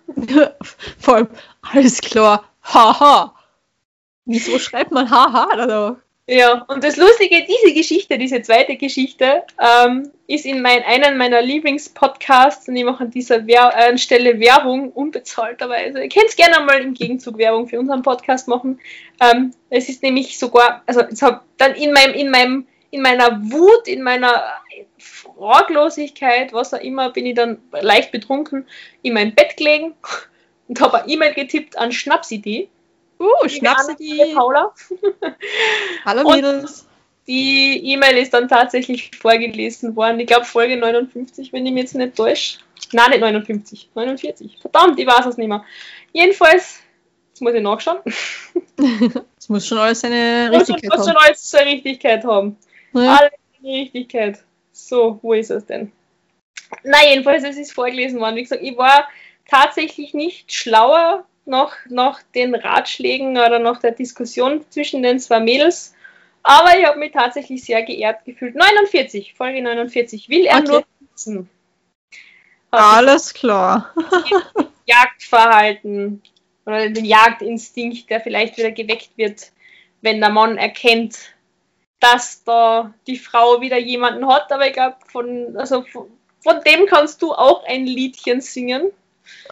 Vor allem, alles klar. Haha. Wieso schreibt man haha da doch? Ja, und das Lustige, diese Geschichte, diese zweite Geschichte, ähm, ist in mein, einem meiner Lieblingspodcasts und ich mache an dieser Wer äh, Stelle Werbung unbezahlterweise. Ihr könnt gerne mal im Gegenzug Werbung für unseren Podcast machen. Ähm, es ist nämlich sogar, also dann in meinem, in meinem, in meiner Wut, in meiner Fraglosigkeit, was auch immer, bin ich dann leicht betrunken in mein Bett gelegen und habe eine E-Mail getippt an Schnapsidee. Uh, schnappst du die? Paula. Hallo Mädels. Die E-Mail ist dann tatsächlich vorgelesen worden. Ich glaube Folge 59, wenn ich mich jetzt nicht täusche. Nein, nicht 59, 49. Verdammt, ich weiß es nicht mehr. Jedenfalls, jetzt muss ich nachschauen. Es muss schon alles seine Muss schon, Richtigkeit muss schon haben. alles zur Richtigkeit haben. Ja. Alles in die Richtigkeit. So, wo ist es denn? Na, jedenfalls, es ist vorgelesen worden. Wie gesagt, ich war tatsächlich nicht schlauer nach, nach den Ratschlägen oder nach der Diskussion zwischen den zwei Mädels. Aber ich habe mich tatsächlich sehr geehrt gefühlt. 49, Folge 49. Will er Okay. nur wissen. Alles klar. Jagdverhalten oder den Jagdinstinkt, der vielleicht wieder geweckt wird, wenn der Mann erkennt, dass da die Frau wieder jemanden hat. Aber ich glaube, von, also von, von dem kannst du auch ein Liedchen singen,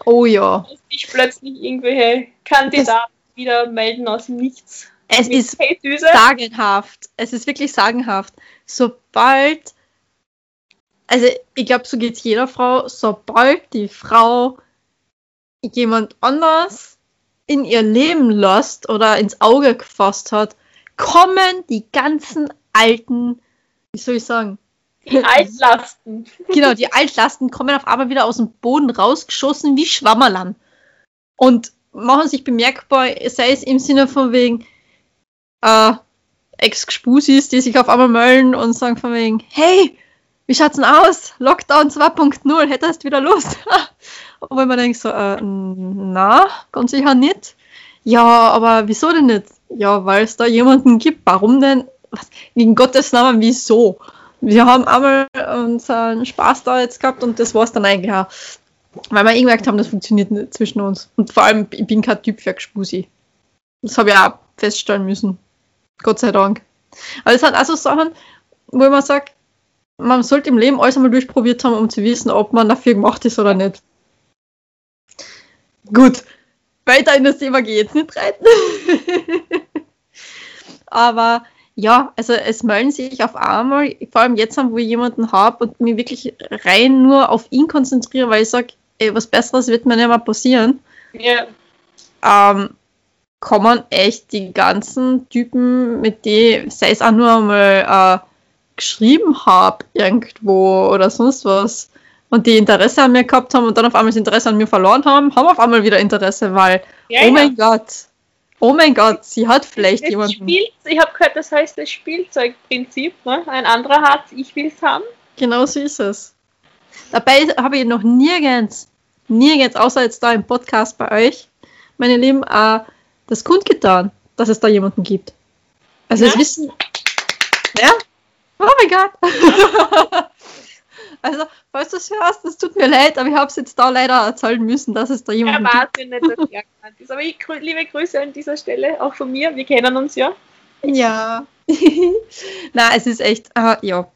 Oh ja. dass sich plötzlich irgendwelche Kandidaten wieder melden aus dem Nichts. Es ist sagenhaft. Es ist wirklich sagenhaft. Sobald, also ich glaube, so geht es jeder Frau, sobald die Frau jemand anders in ihr Leben lässt oder ins Auge gefasst hat, kommen die ganzen alten, wie soll ich sagen, Die Altlasten. genau, die Altlasten kommen auf einmal wieder aus dem Boden rausgeschossen wie Schwammerlern. Und machen sich bemerkbar, sei es im Sinne von wegen äh, Ex-Gspusis, die sich auf einmal melden und sagen von wegen, hey, wie schaut's denn aus? Lockdown 2.0, hättest wieder Lust? und wenn man denkt so, äh, na, ganz sicher nicht. Ja, aber wieso denn nicht? Ja, weil es da jemanden gibt. Warum denn? Was? In Gottes Namen, wieso? Wir haben einmal unseren Spaß da jetzt gehabt und das war's dann eigentlich auch. Weil wir eh gemerkt haben, das funktioniert nicht zwischen uns. Und vor allem, ich bin kein Typ für Gspusi. Das habe ich auch feststellen müssen. Gott sei Dank. Aber es sind also Sachen, wo man sagt, man sollte im Leben alles einmal durchprobiert haben, um zu wissen, ob man dafür gemacht ist oder nicht. Gut. weiter in das Thema gehe ich jetzt nicht rein. Aber ja, also es melden sich auf einmal, vor allem jetzt, wo ich jemanden habe und mich wirklich rein nur auf ihn konzentriere, weil ich sage, was Besseres wird mir nicht mehr passieren. Ja. Ähm, kommen echt die ganzen Typen, mit denen, sei es auch nur einmal äh, geschrieben habe irgendwo oder sonst was und die Interesse an mir gehabt haben und dann auf einmal das Interesse an mir verloren haben, haben auf einmal wieder Interesse, weil, Ja, oh ja. mein Gott, oh mein Gott, sie hat vielleicht Das jemanden. Spiel, ich habe gehört, das heißt das Spielzeugprinzip. Ne? Ein anderer hat, ich will's haben. Genau so ist es. Dabei habe ich noch nirgends, nirgends, außer jetzt da im Podcast bei euch, meine Lieben, äh, das kundgetan, dass es da jemanden gibt. Also es Ja? wissen. Ja? Oh mein Gott! also, falls du es hörst, das tut mir leid, aber ich habe es jetzt da leider erzählen müssen, dass es da jemanden weiß ja nicht, dass er gemeint ist. Aber ich, liebe Grüße an dieser Stelle, auch von mir. Wir kennen uns ja. gibt. Ja. Na, es ist echt, äh, ja.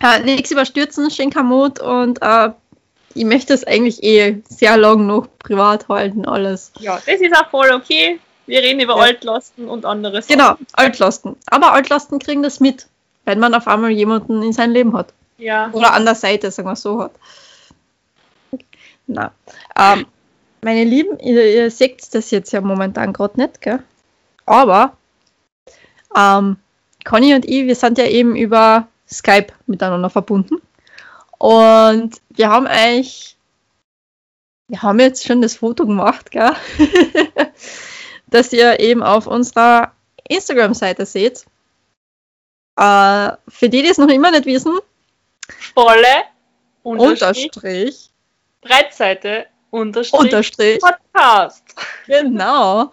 Äh, nichts überstürzen, schenker Mut und äh, ich möchte es eigentlich eh sehr lang noch privat halten, alles. Ja, das ist auch voll okay. Wir reden über Ja. Altlasten und andere Sachen. Genau, Altlasten. Aber Altlasten kriegen das mit, wenn man auf einmal jemanden in seinem Leben hat. Ja. Oder an der Seite, sagen wir so hat. Na, ähm, meine Lieben, ihr, ihr seht das jetzt ja momentan gerade nicht, gell? Aber ähm, Conny und ich, wir sind ja eben über Skype miteinander verbunden. Und wir haben eigentlich, wir haben jetzt schon das Foto gemacht, gell? das ihr eben auf unserer Instagram-Seite seht. Äh, für die, die es noch immer nicht wissen, Volle Unterstrich, Unterstrich, Breitseite Unterstrich, Unterstrich, Podcast. genau.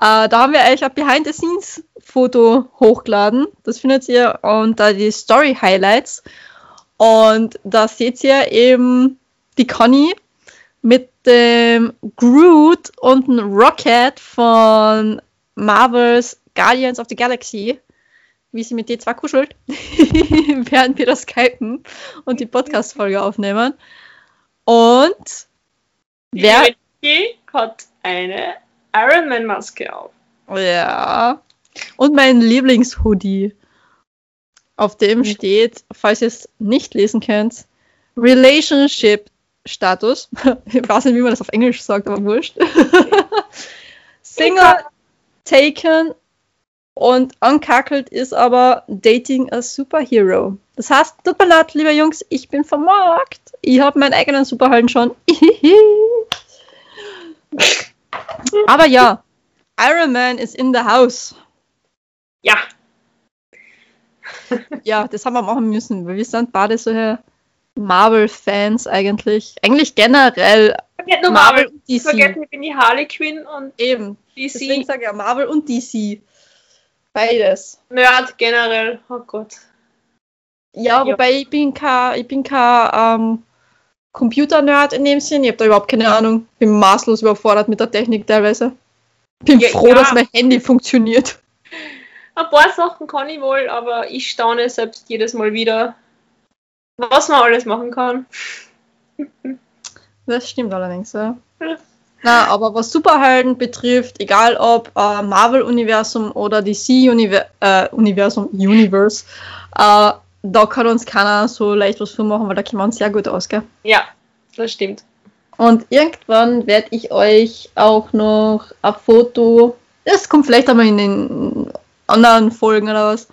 Äh, da haben wir eigentlich ein Behind-the-Scenes-Foto hochgeladen. Das findet ihr unter die Story-Highlights. Und da seht ihr eben die Conny mit dem Groot und einem Rocket von Marvels Guardians of the Galaxy, wie sie mit D2 kuschelt, während wir das skypen und die Podcast-Folge aufnehmen. Und Die wer Jürgen hat eine Ironman-Maske auf. Ja. Und mein Lieblingshoodie. Auf dem steht, falls ihr es nicht lesen könnt, Relationship Status. Ich weiß nicht, wie man das auf Englisch sagt, aber wurscht. Single, taken und unkackelt ist aber Dating a Superhero. Das heißt, tut mir leid, liebe Jungs, ich bin vom Markt. Ich habe meinen eigenen Superhelden schon. aber ja, Iron Man is in the house. Ja, Ja, das haben wir machen müssen, weil wir sind beide solche Marvel-Fans eigentlich. Eigentlich generell Marvel Marvel. und Ich DC. vergesse, ich bin die Harley Quinn und Eben. Deswegen DC. sage ich ja Marvel und DC. Beides. Nerd generell. Oh Gott. Ja, Ja. wobei ich bin kein, ich bin kein ähm, Computer-Nerd in dem Sinn. Ich habe da überhaupt keine Ahnung. Bin maßlos überfordert mit der Technik teilweise. Bin Ja, froh, ja. dass mein Handy funktioniert. Ein paar Sachen kann ich wohl, aber ich staune selbst jedes Mal wieder, was man alles machen kann. Das stimmt allerdings, ja. Ja. Na, aber was Superhelden betrifft, egal ob äh, Marvel-Universum oder DC-Universum, äh, Universum, Universe, äh, da kann uns keiner so leicht was vormachen, weil da kennen wir uns sehr gut aus, gell? Ja, das stimmt. Und irgendwann werde ich euch auch noch ein Foto, das kommt vielleicht einmal in den anderen Folgen oder was,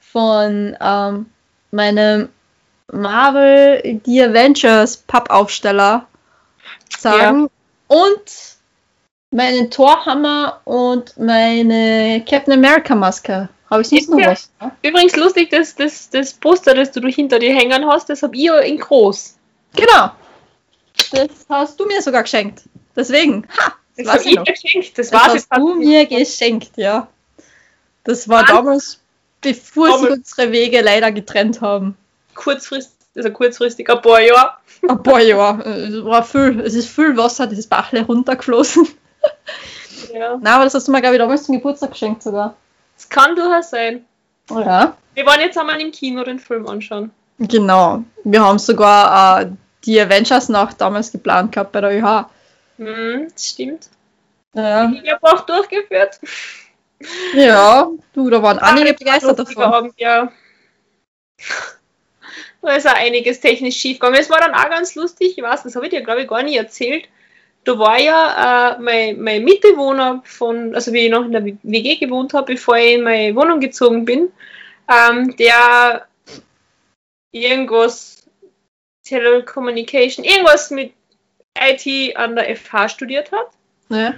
von ähm, meinem Marvel The Avengers Pappaufsteller sagen. Und meinen Torhammer und meine Captain America Maske. Habe ich sonst noch Ja. was? ne? Übrigens lustig, dass das, das Poster, das du hinter dir hängen hast, das habe ich ja in groß. Genau. Das hast du mir sogar geschenkt. Deswegen. Ha, Das weiß habe ich ich geschenkt. Das, Das war hast du mir geschenkt, ja. Das war Wahnsinn. damals, bevor sich Aber- unsere Wege leider getrennt haben. kurzfristig, also kurzfristig, ein paar Jahre. Ein paar Jahre. Es war viel, es ist viel Wasser, dieses Bachle runtergeflossen. Ja. Na, aber das hast du mir, glaube ich, damals zum Geburtstag geschenkt sogar. Das kann durchaus sein. Oh ja. Wir wollen jetzt einmal im Kino den Film anschauen. Genau. Wir haben sogar äh, die Avengers Nacht damals geplant gehabt bei der ÖH. Hm, das stimmt. Ja, Ich habe auch durchgeführt. ja du, da waren einige Aber begeistert davon. Abend, ja. Da ist auch einiges technisch schief gegangen. Es war dann auch ganz lustig, ich weiß, das habe ich dir, glaube ich, gar nicht erzählt. Da war ja äh, mein, mein Mitbewohner von, also wie ich noch in der WG gewohnt habe, bevor ich in meine Wohnung gezogen bin, ähm, der irgendwas Telecommunication, irgendwas mit IT an der FH studiert hat Ja.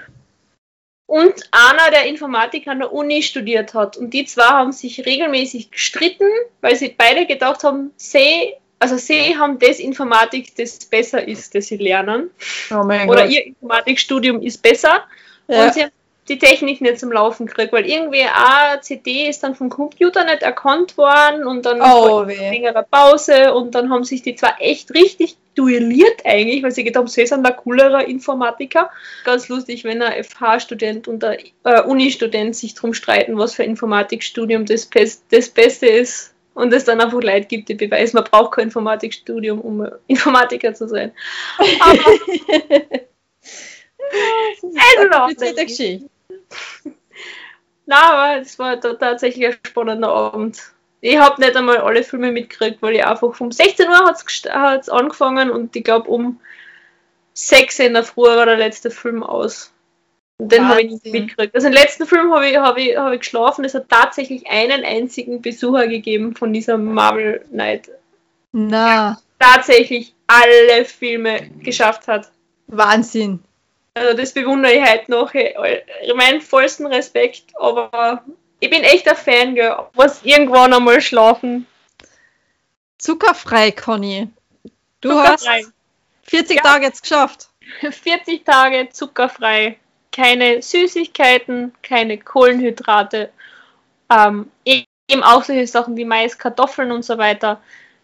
Und einer, der Informatik an der Uni studiert hat. Und die zwei haben sich regelmäßig gestritten, weil sie beide gedacht haben, sie, also sie haben das Informatik, das besser ist, das sie lernen. Oh Oder Gott. ihr Informatikstudium ist besser. Ja. Und sie haben die Technik nicht zum Laufen gekriegt, weil irgendwie eine CD ist dann vom Computer nicht erkannt worden und dann Oh weh. längere Pause und dann haben sich die zwei echt richtig duelliert eigentlich, weil sie gedacht haben, sie sind der coolere Informatiker. Ganz lustig, wenn ein FH-Student und ein äh, Uni-Student sich drum streiten, was für ein Informatikstudium das, Bes das Beste ist. Und es dann einfach Leute gibt, die beweisen, man braucht kein Informatikstudium, um Informatiker zu sein. Aber Also, Komplizierte Geschichte. Na, aber es war tatsächlich ein spannender Abend. Ich habe nicht einmal alle Filme mitgekriegt, weil ich einfach um 16 Uhr hat es angefangen und ich glaube um 6 in der Früh war der letzte Film aus. Und den habe ich nicht mitgekriegt. Also den letzten Film habe ich, hab ich, hab ich geschlafen. Es hat tatsächlich einen einzigen Besucher gegeben von dieser Marvel Night. Na, Tatsächlich alle Filme geschafft hat. Wahnsinn. Also das bewundere ich heute noch. Ey, Meinen vollsten Respekt, aber ich bin echt ein Fan, gell. Was irgendwann einmal schlafen. Zuckerfrei, Conny. Du Zuckerfrei. hast 40 Ja. Tage jetzt geschafft. 40 Tage zuckerfrei. Keine Süßigkeiten, keine Kohlenhydrate. Ähm, eben auch solche Sachen wie Mais, Kartoffeln und so weiter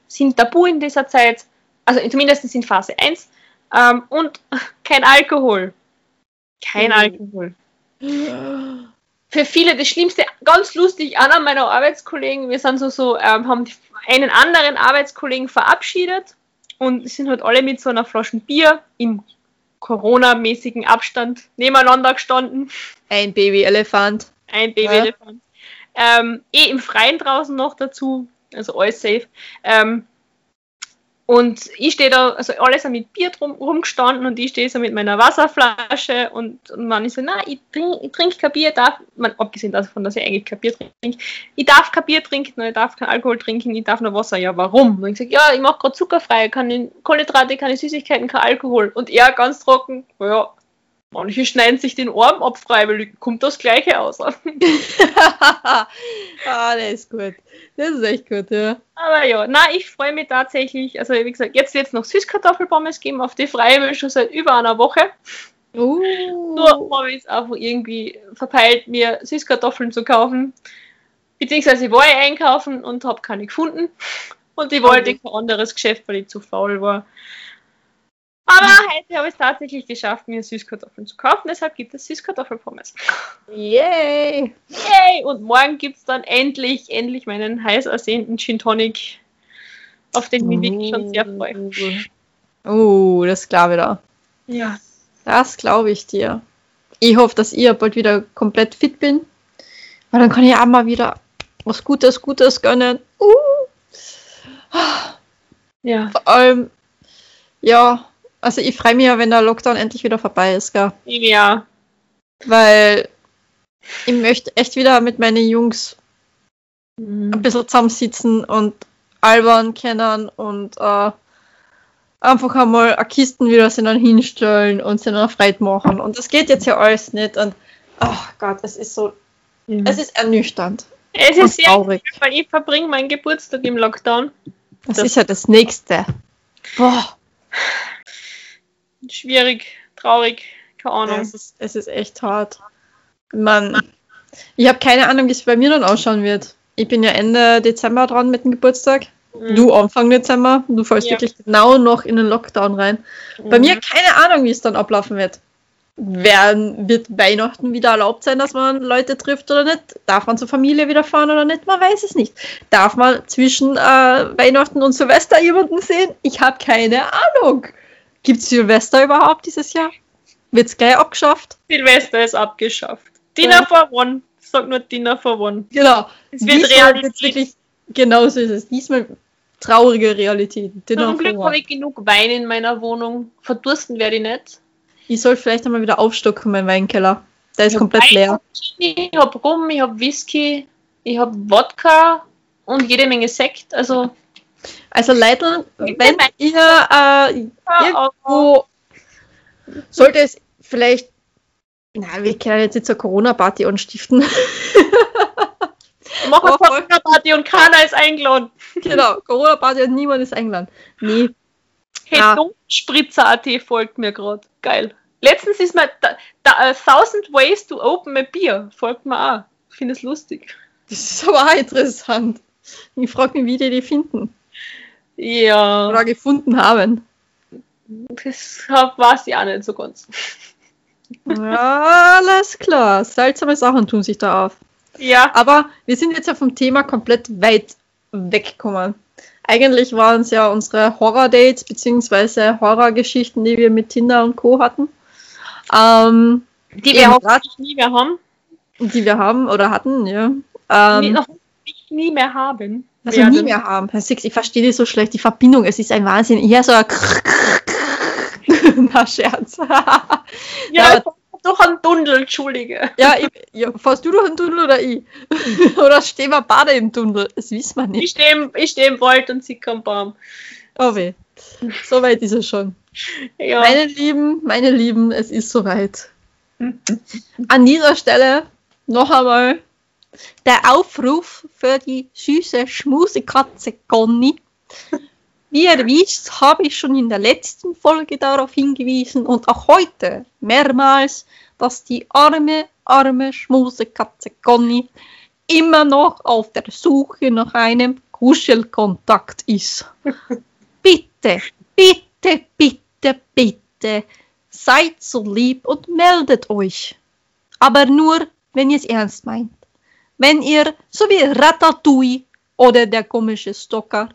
sind tabu in dieser Zeit. Also zumindest in Phase 1. Ähm, und kein Alkohol. Kein Mhm. Alkohol. für viele das Schlimmste, ganz lustig, einer meiner Arbeitskollegen, wir sind so, so ähm, haben einen anderen Arbeitskollegen verabschiedet und sind halt alle mit so einer Flasche Bier im Corona-mäßigen Abstand nebeneinander gestanden. Ein Babyelefant. Ein Babyelefant. Ähm, eh im Freien draußen noch dazu, also alles safe. Ähm, und ich stehe da, also alle sind mit Bier drum, rumgestanden und ich stehe so mit meiner Wasserflasche und, und man ist so, na, ich trinke trink kein Bier, darf, man, abgesehen davon, dass ich eigentlich kein Bier trinke, ich darf kein Bier trinken, ich darf kein Alkohol trinken, ich darf nur Wasser. Ja, warum? Und ich sage, ja, ich mache gerade zuckerfrei, keine Kohlenhydrate, keine Süßigkeiten, kein Alkohol. Und er ganz trocken, ja, manche schneiden sich den Arm ab freiwillig, kommt das Gleiche aus. ah, ist gut. Das ist echt gut, ja. Aber ja, na, ich freue mich tatsächlich. Also wie gesagt, jetzt wird es noch Süßkartoffelpommes geben, auf die freue ich schon seit über einer Woche. Uh. Nur habe ich es einfach irgendwie verpeilt, mir Süßkartoffeln zu kaufen. Beziehungsweise war ich einkaufen und habe keine gefunden. Und ich wollte Okay. kein anderes Geschäft, weil ich zu faul war. Aber heute habe ich es tatsächlich geschafft, mir Süßkartoffeln zu kaufen. Deshalb gibt es Süßkartoffelpommes. Yay. Yay! Und morgen gibt es dann endlich, endlich meinen heiß ersehnten Gin Tonic, auf den ich mich schon sehr freue. Oh, das glaube ich da. Ja. Das glaube ich dir. Ich hoffe, dass ich bald wieder komplett fit bin. Weil dann kann ich auch mal wieder was Gutes, Gutes gönnen. Uh. Ja. Vor allem, ja, also ich freue mich ja, wenn der Lockdown endlich wieder vorbei ist, gell? Ja. Weil ich möchte echt wieder mit meinen Jungs ein Mhm. bisschen zusammensitzen und albern kennen und äh, einfach einmal eine Kisten wieder dann hinstellen und sie dann Freude machen. Und das geht jetzt ja alles nicht. Und ach Gott, es ist so, es ist ernüchternd. Es ist sehr traurig. schwierig, weil ich verbringe meinen Geburtstag im Lockdown. Das, Das- ist ja das Nächste. Boah, Schwierig, traurig, keine Ahnung. es ist, es ist echt hart. Mann, ich habe keine Ahnung, wie es bei mir dann ausschauen wird. Ich bin ja Ende Dezember dran mit dem Geburtstag. Mhm. Du Anfang Dezember. Du fällst Ja. wirklich genau noch in den Lockdown rein. Bei Mhm. mir keine Ahnung, wie es dann ablaufen wird. Werden, wird Weihnachten wieder erlaubt sein, dass man Leute trifft oder nicht? Darf man zur Familie wieder fahren oder nicht? Man weiß es nicht. Darf man zwischen äh, Weihnachten und Silvester jemanden sehen? Ich habe keine Ahnung. Gibt es Silvester überhaupt dieses Jahr? Wird's gleich abgeschafft? Silvester ist abgeschafft. Dinner for One. Sag nur Dinner for One. Genau. Es wird Diesmal Realität. wird's wirklich, genau so ist es. Diesmal traurige Realität. Dinner Zum Glück habe ich genug Wein in meiner Wohnung. Verdursten werde ich nicht. Ich soll vielleicht einmal wieder aufstocken, mein Weinkeller. Der ist Ja, komplett leer. Ich habe Rum, ich habe Whisky, ich habe Wodka und jede Menge Sekt. Also, Also Ich wenn ihr äh, irgendwo sollte es vielleicht, na, wir können jetzt nicht zur Corona-Party anstiften. mach eine Corona-Party und keiner ist eingeladen. genau, Corona-Party und niemand ist eingeladen. Nee, Hey, Ja. Spritzer.at folgt mir gerade. Geil. Letztens ist mir da, da, a Thousand Ways to Open a Beer. Folgt mir auch. Ich finde es lustig. das ist aber auch interessant. Ich frage mich, wie die die finden Ja, oder gefunden haben. das weiß ich auch nicht so ganz. Ja, alles klar. Seltsame Sachen tun sich da auf. Ja, Aber wir sind jetzt ja vom Thema komplett weit weggekommen. Eigentlich waren es ja unsere Horror-Dates beziehungsweise Horrorgeschichten, die wir mit Tinder und Co. hatten. Ähm, die wir hoffentlich nie mehr haben. die wir haben oder hatten, ja. Ähm, noch nicht nie mehr haben. Also werden. nie mehr haben. Herr Six, ich verstehe die so schlecht. Die Verbindung, es ist ein Wahnsinn. Eher so ein Na, Scherz. Ja, Ja, ich war doch ein Dundel, Entschuldige. ja, ich, ja, fährst du durch den Tunnel oder ich? oder stehen wir beide im Tunnel? Das wissen wir nicht. Ich stehe im, ich steh im Wald und sick am Baum. Oh weh. So weit ist es schon. Ja. Meine Lieben, meine Lieben, es ist soweit. An dieser Stelle noch einmal der Aufruf für die süße Schmusekatze Conny. Wie ihr wisst, habe ich schon in der letzten Folge darauf hingewiesen und auch heute mehrmals, dass die arme, arme Schmusekatze Conny immer noch auf der Suche nach einem Kuschelkontakt ist. Bitte, bitte, bitte, bitte, seid so lieb und meldet euch. Aber nur, wenn ihr es ernst meint. Wenn ihr, so wie Ratatouille oder der komische Stocker,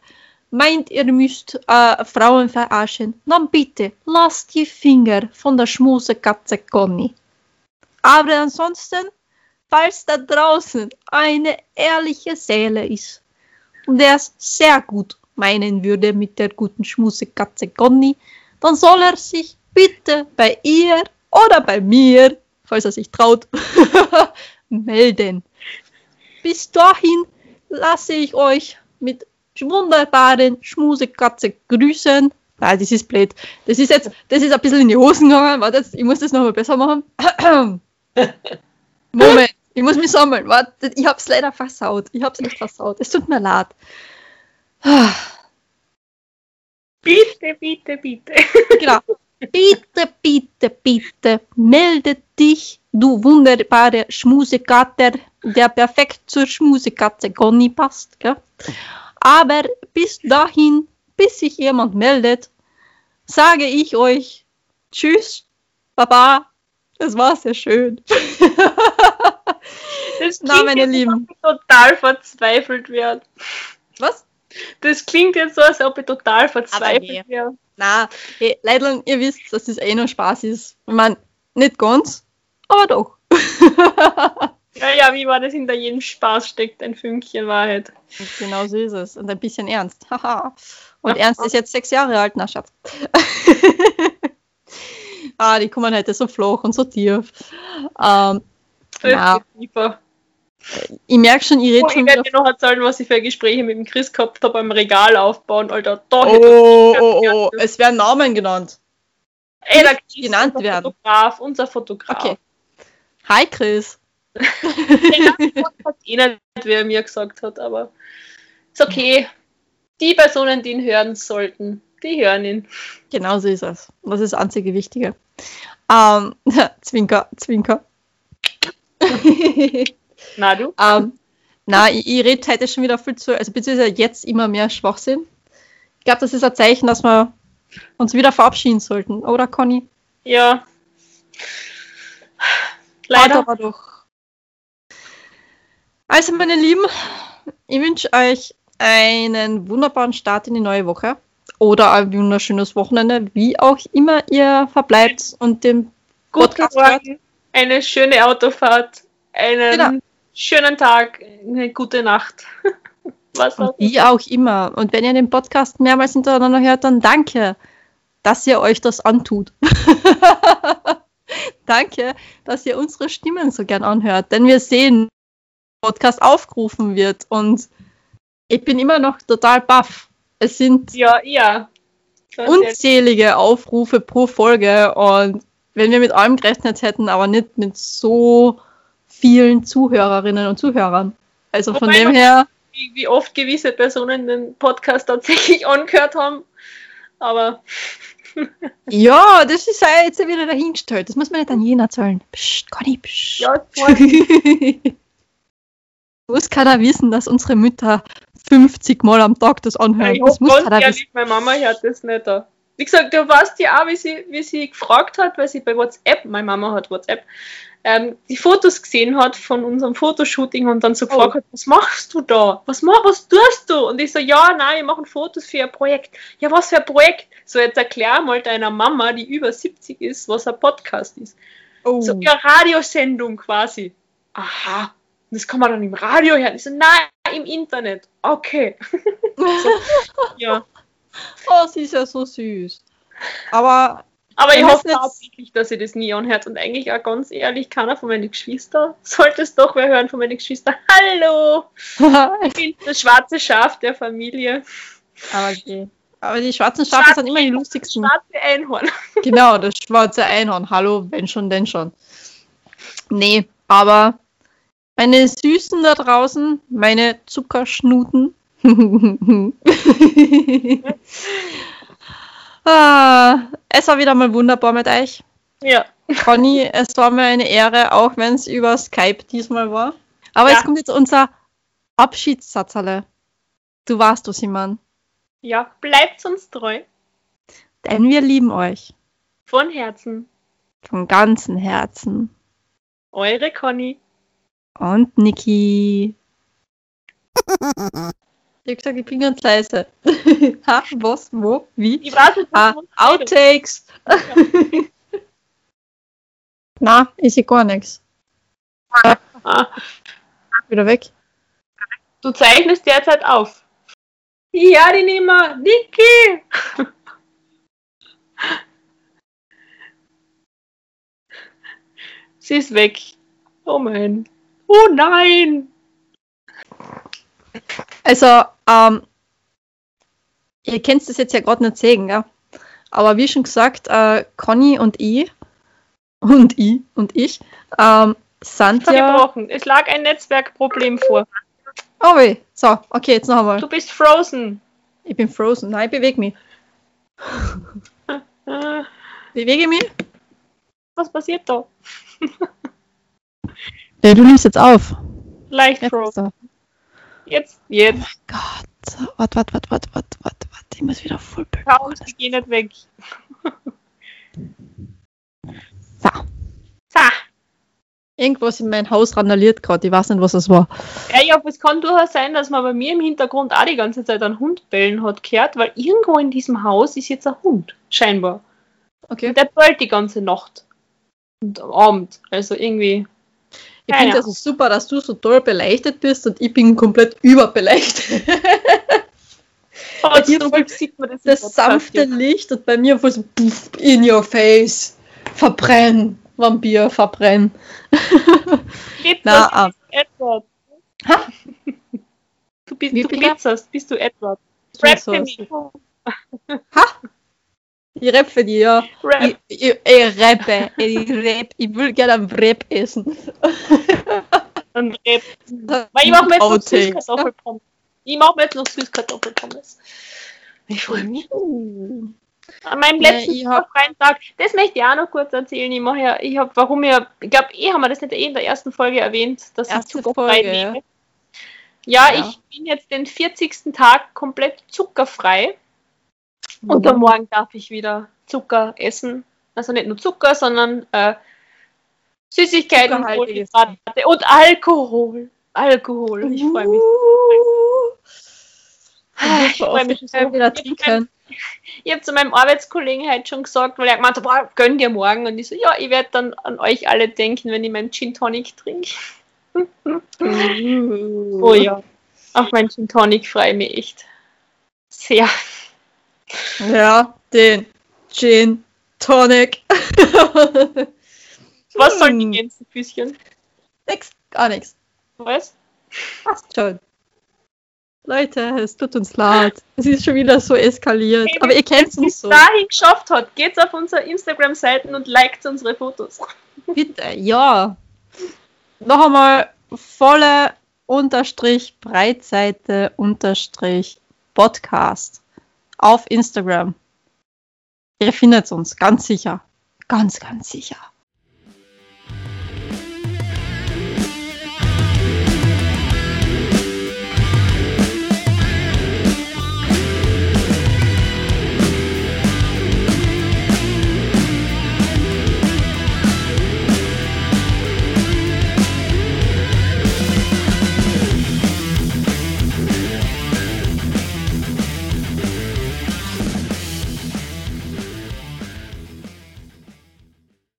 meint, ihr müsst äh, Frauen verarschen, dann bitte lasst die Finger von der Schmusekatze Conny. Aber ansonsten, falls da draußen eine ehrliche Seele ist der es sehr gut meinen würde mit der guten Schmusekatze Conny, dann soll er sich bitte bei ihr oder bei mir, falls er sich traut, melden. Bis dahin lasse ich euch mit wunderbaren Schmusekatze grüßen. Ah, das ist blöd. Das ist jetzt, das ist ein bisschen in die Hosen gegangen. Warte, jetzt, ich muss das nochmal besser machen. Moment, ich muss mich sammeln. Warte, ich hab's leider versaut. Ich hab's echt versaut. Es tut mir leid. Bitte, bitte, bitte. Genau. Bitte, bitte, bitte, melde dich, du wunderbare Schmusekater, der perfekt zur Schmusekatze Conny passt. Gell? Aber bis dahin, bis sich jemand meldet, sage ich euch Tschüss, Baba, es war sehr schön. Das Na, meine jetzt, Lieben. als ob ich total verzweifelt werde. Was? Das klingt jetzt so, als ob ich total verzweifelt nee. wäre. Na, hey, Leidl, ihr wisst, dass das eh nur Spaß ist. Ich meine, nicht ganz, aber doch. Ja, ja, wie war das? Hinter jedem Spaß steckt ein Fünkchen Wahrheit. Und genau so ist es. Und ein bisschen ernst. Haha. Und Ernst ist jetzt sechs Jahre alt, na Schatz. ah, die kommen heute so flach und so tief. Ähm, Ja. Ich merke schon, ich Oh, rede ich schon werde dir noch erzählen, was ich für Gespräche mit dem Chris gehabt habe beim Regal aufbauen, Alter. Da Oh, oh, oh, es werden Namen genannt. Ey, Chris, genannt unser werden. Fotograf, unser Fotograf. Okay. Hi, Chris. Ich weiß eh nicht, wer mir gesagt hat, aber ist okay. Die Personen, die ihn hören sollten, die hören ihn. Genau so ist es. Das ist das einzige Wichtige. Ähm, Zwinker, Zwinker. Na du? Ähm, na, ich, ich rede heute schon wieder viel zu, also beziehungsweise jetzt immer mehr Schwachsinn. Ich glaube, das ist ein Zeichen, dass wir uns wieder verabschieden sollten, oder Conny? Ja. Leider. aber doch. Also, meine Lieben, ich wünsche euch einen wunderbaren Start in die neue Woche oder ein wunderschönes Wochenende, wie auch immer ihr verbleibt und den Guten. Morgen, eine schöne Autofahrt, einen Genau. schönen Tag, eine gute Nacht. Was auch wie auch immer. Und wenn ihr den Podcast mehrmals hintereinander hört, dann danke, dass ihr euch das antut. danke, dass ihr unsere Stimmen so gern anhört, denn wir sehen, Podcast aufgerufen wird und ich bin immer noch total baff. Es sind Ja, ja. Unzählige Aufrufe pro Folge und wenn wir mit allem gerechnet hätten, aber nicht mit so vielen Zuhörerinnen und Zuhörern. Also von Wobei dem her, wie, wie oft gewisse Personen den Podcast tatsächlich angehört haben. Aber ja, das ist ja jetzt wieder dahingestellt. Das muss man nicht an jeden erzählen. Psst, Conny, psst. ja, muss keiner wissen, dass unsere Mütter 50 Mal am Tag das anhören. ich Das muss keiner wissen. ehrlich, meine Mama hört das nicht. da. Wie gesagt, du weißt ja auch, wie sie, wie sie gefragt hat, weil sie bei WhatsApp, meine Mama hat WhatsApp, ähm, die Fotos gesehen hat von unserem Fotoshooting und dann so gefragt Oh. hat, was machst du da? Was, was tust du? Und ich so, ja, nein, wir machen Fotos für ein Projekt. Ja, was für ein Projekt? So, jetzt erklär mal deiner Mama, die über 70 ist, was ein Podcast ist. Oh. So, ja, Radiosendung quasi. Aha. Das kann man dann im Radio hören. Ich so, nein, im Internet. Okay. Ja. oh, sie ist ja so süß. Aber Aber ich hoffe tatsächlich, dass sie das nie anhört. Und eigentlich auch ganz ehrlich, keiner von meinen Geschwistern sollte es doch wer hören von meinen Geschwistern. Hallo! Ich bin das schwarze Schaf der Familie. Aber, okay. Aber die schwarzen Schafe sind immer die lustigsten. Schwarze Einhorn. Genau, das schwarze Einhorn. Hallo, wenn schon, denn schon. Nee, aber meine Süßen da draußen, meine Zuckerschnuten. ah, es war wieder mal wunderbar mit euch. Ja. Conny, es war mir eine Ehre, auch wenn es über Skype diesmal war. Aber Ja. jetzt kommt jetzt unser Abschiedssatzerle. Du warst du, Simon. Ja, bleibt uns treu. Denn wir lieben euch. Von Herzen. Von ganzem Herzen. Eure Conny. Und Niki. Ich hab gesagt, ich bin ganz leise. ha, was, wo, wie? Ich weiß nicht, Ah, Outtakes. Na, ich sehe gar nichts. Ah, Wieder weg. du zeichnest derzeit auf. Ja, die nehmen wir. Niki! Sie ist weg. Oh mein. Oh nein! Also, ähm, ihr könnt das jetzt ja gerade nicht sehen, gell? Aber wie schon gesagt, äh, Conny und ich und ich und ich ähm, sind ja. Verbrochen. Es lag ein Netzwerkproblem vor. Oh weh. So, okay, jetzt noch einmal. Du bist frozen. Ich bin frozen. Nein, ich bewege mich. Bewege mich? was passiert da? Ja, du nimmst jetzt auf. Leicht Jetzt. Jetzt, jetzt. Gott. Warte, warte, warte, warte, warte, warte, warte. Ich muss wieder voll Kaum, sie gehen nicht weg. So. So. Irgendwas in mein Haus randaliert gerade. Ich weiß nicht, was das war. Ja, ja, aber es kann durchaus sein, dass man bei mir im Hintergrund auch die ganze Zeit einen Hund bellen hat gehört, weil irgendwo in diesem Haus ist jetzt ein Hund, scheinbar. Okay. Und der bellt die ganze Nacht. Und am Abend. Also irgendwie. Ich Ja, finde ja. also super, dass du so toll beleuchtet bist und ich bin komplett überbeleuchtet. Oh, Glück sieht man das, Das sanfte. Licht und bei mir voll so puff, in your face. Verbrennen. Vampir, verbrennen. Glitzerst, Na, bist du Edward. Ha? Du, bist, Wie du glitzerst, bist du Edward. Rap so für ist mich. Ich rapp für die, ja. Rap. Ich, ich, ich rappe. Ich rapp. Ich will gerne am Rap essen. Und Rap. Weil ich mache mir jetzt noch. Süßkartoffelpommes. Ich mache mir jetzt noch Süßkartoffelpommes. Ich freue mich. An meinem Ja, letzten ich hab- freien Tag, das möchte ich auch noch kurz erzählen. Ich mache ja, ich habe, warum wir, ich glaube, eh haben wir das nicht eh in der ersten Folge erwähnt, dass ich Erste zuckerfrei Folge, ja. lebe. Ja, Ja. ich bin jetzt den 40. Tag komplett zuckerfrei und am Morgen darf ich wieder Zucker essen. Also nicht nur Zucker, sondern äh, Süßigkeiten. Kohlenhydrate und Alkohol. Alkohol. Ich freue mich. Uh. Ah, Ich freu mich so wieder trinken. Ich habe zu meinem Arbeitskollegen heute schon gesagt, weil er gemeint hat, boah, gönn dir morgen. Und ich so, ja, ich werde dann an euch alle denken, wenn ich meinen Gin Tonic trinke. Oh ja. Auf meinen Gin Tonic freue ich mich echt. Sehr. Ja, den Gin Tonic. Was sollen die Hm. Gänsefüßchen? nix, gar nichts. Was? Passt schon. Leute, es tut uns leid. Es ist schon wieder so eskaliert. Hey, Aber ihr kennt uns so. dahin geschafft hat, geht's auf unsere Instagram-Seiten und liked unsere Fotos. Bitte, ja. Noch einmal volle Unterstrich Breitseite Unterstrich Podcast auf Instagram. Ihr findet uns ganz sicher. Ganz, ganz sicher.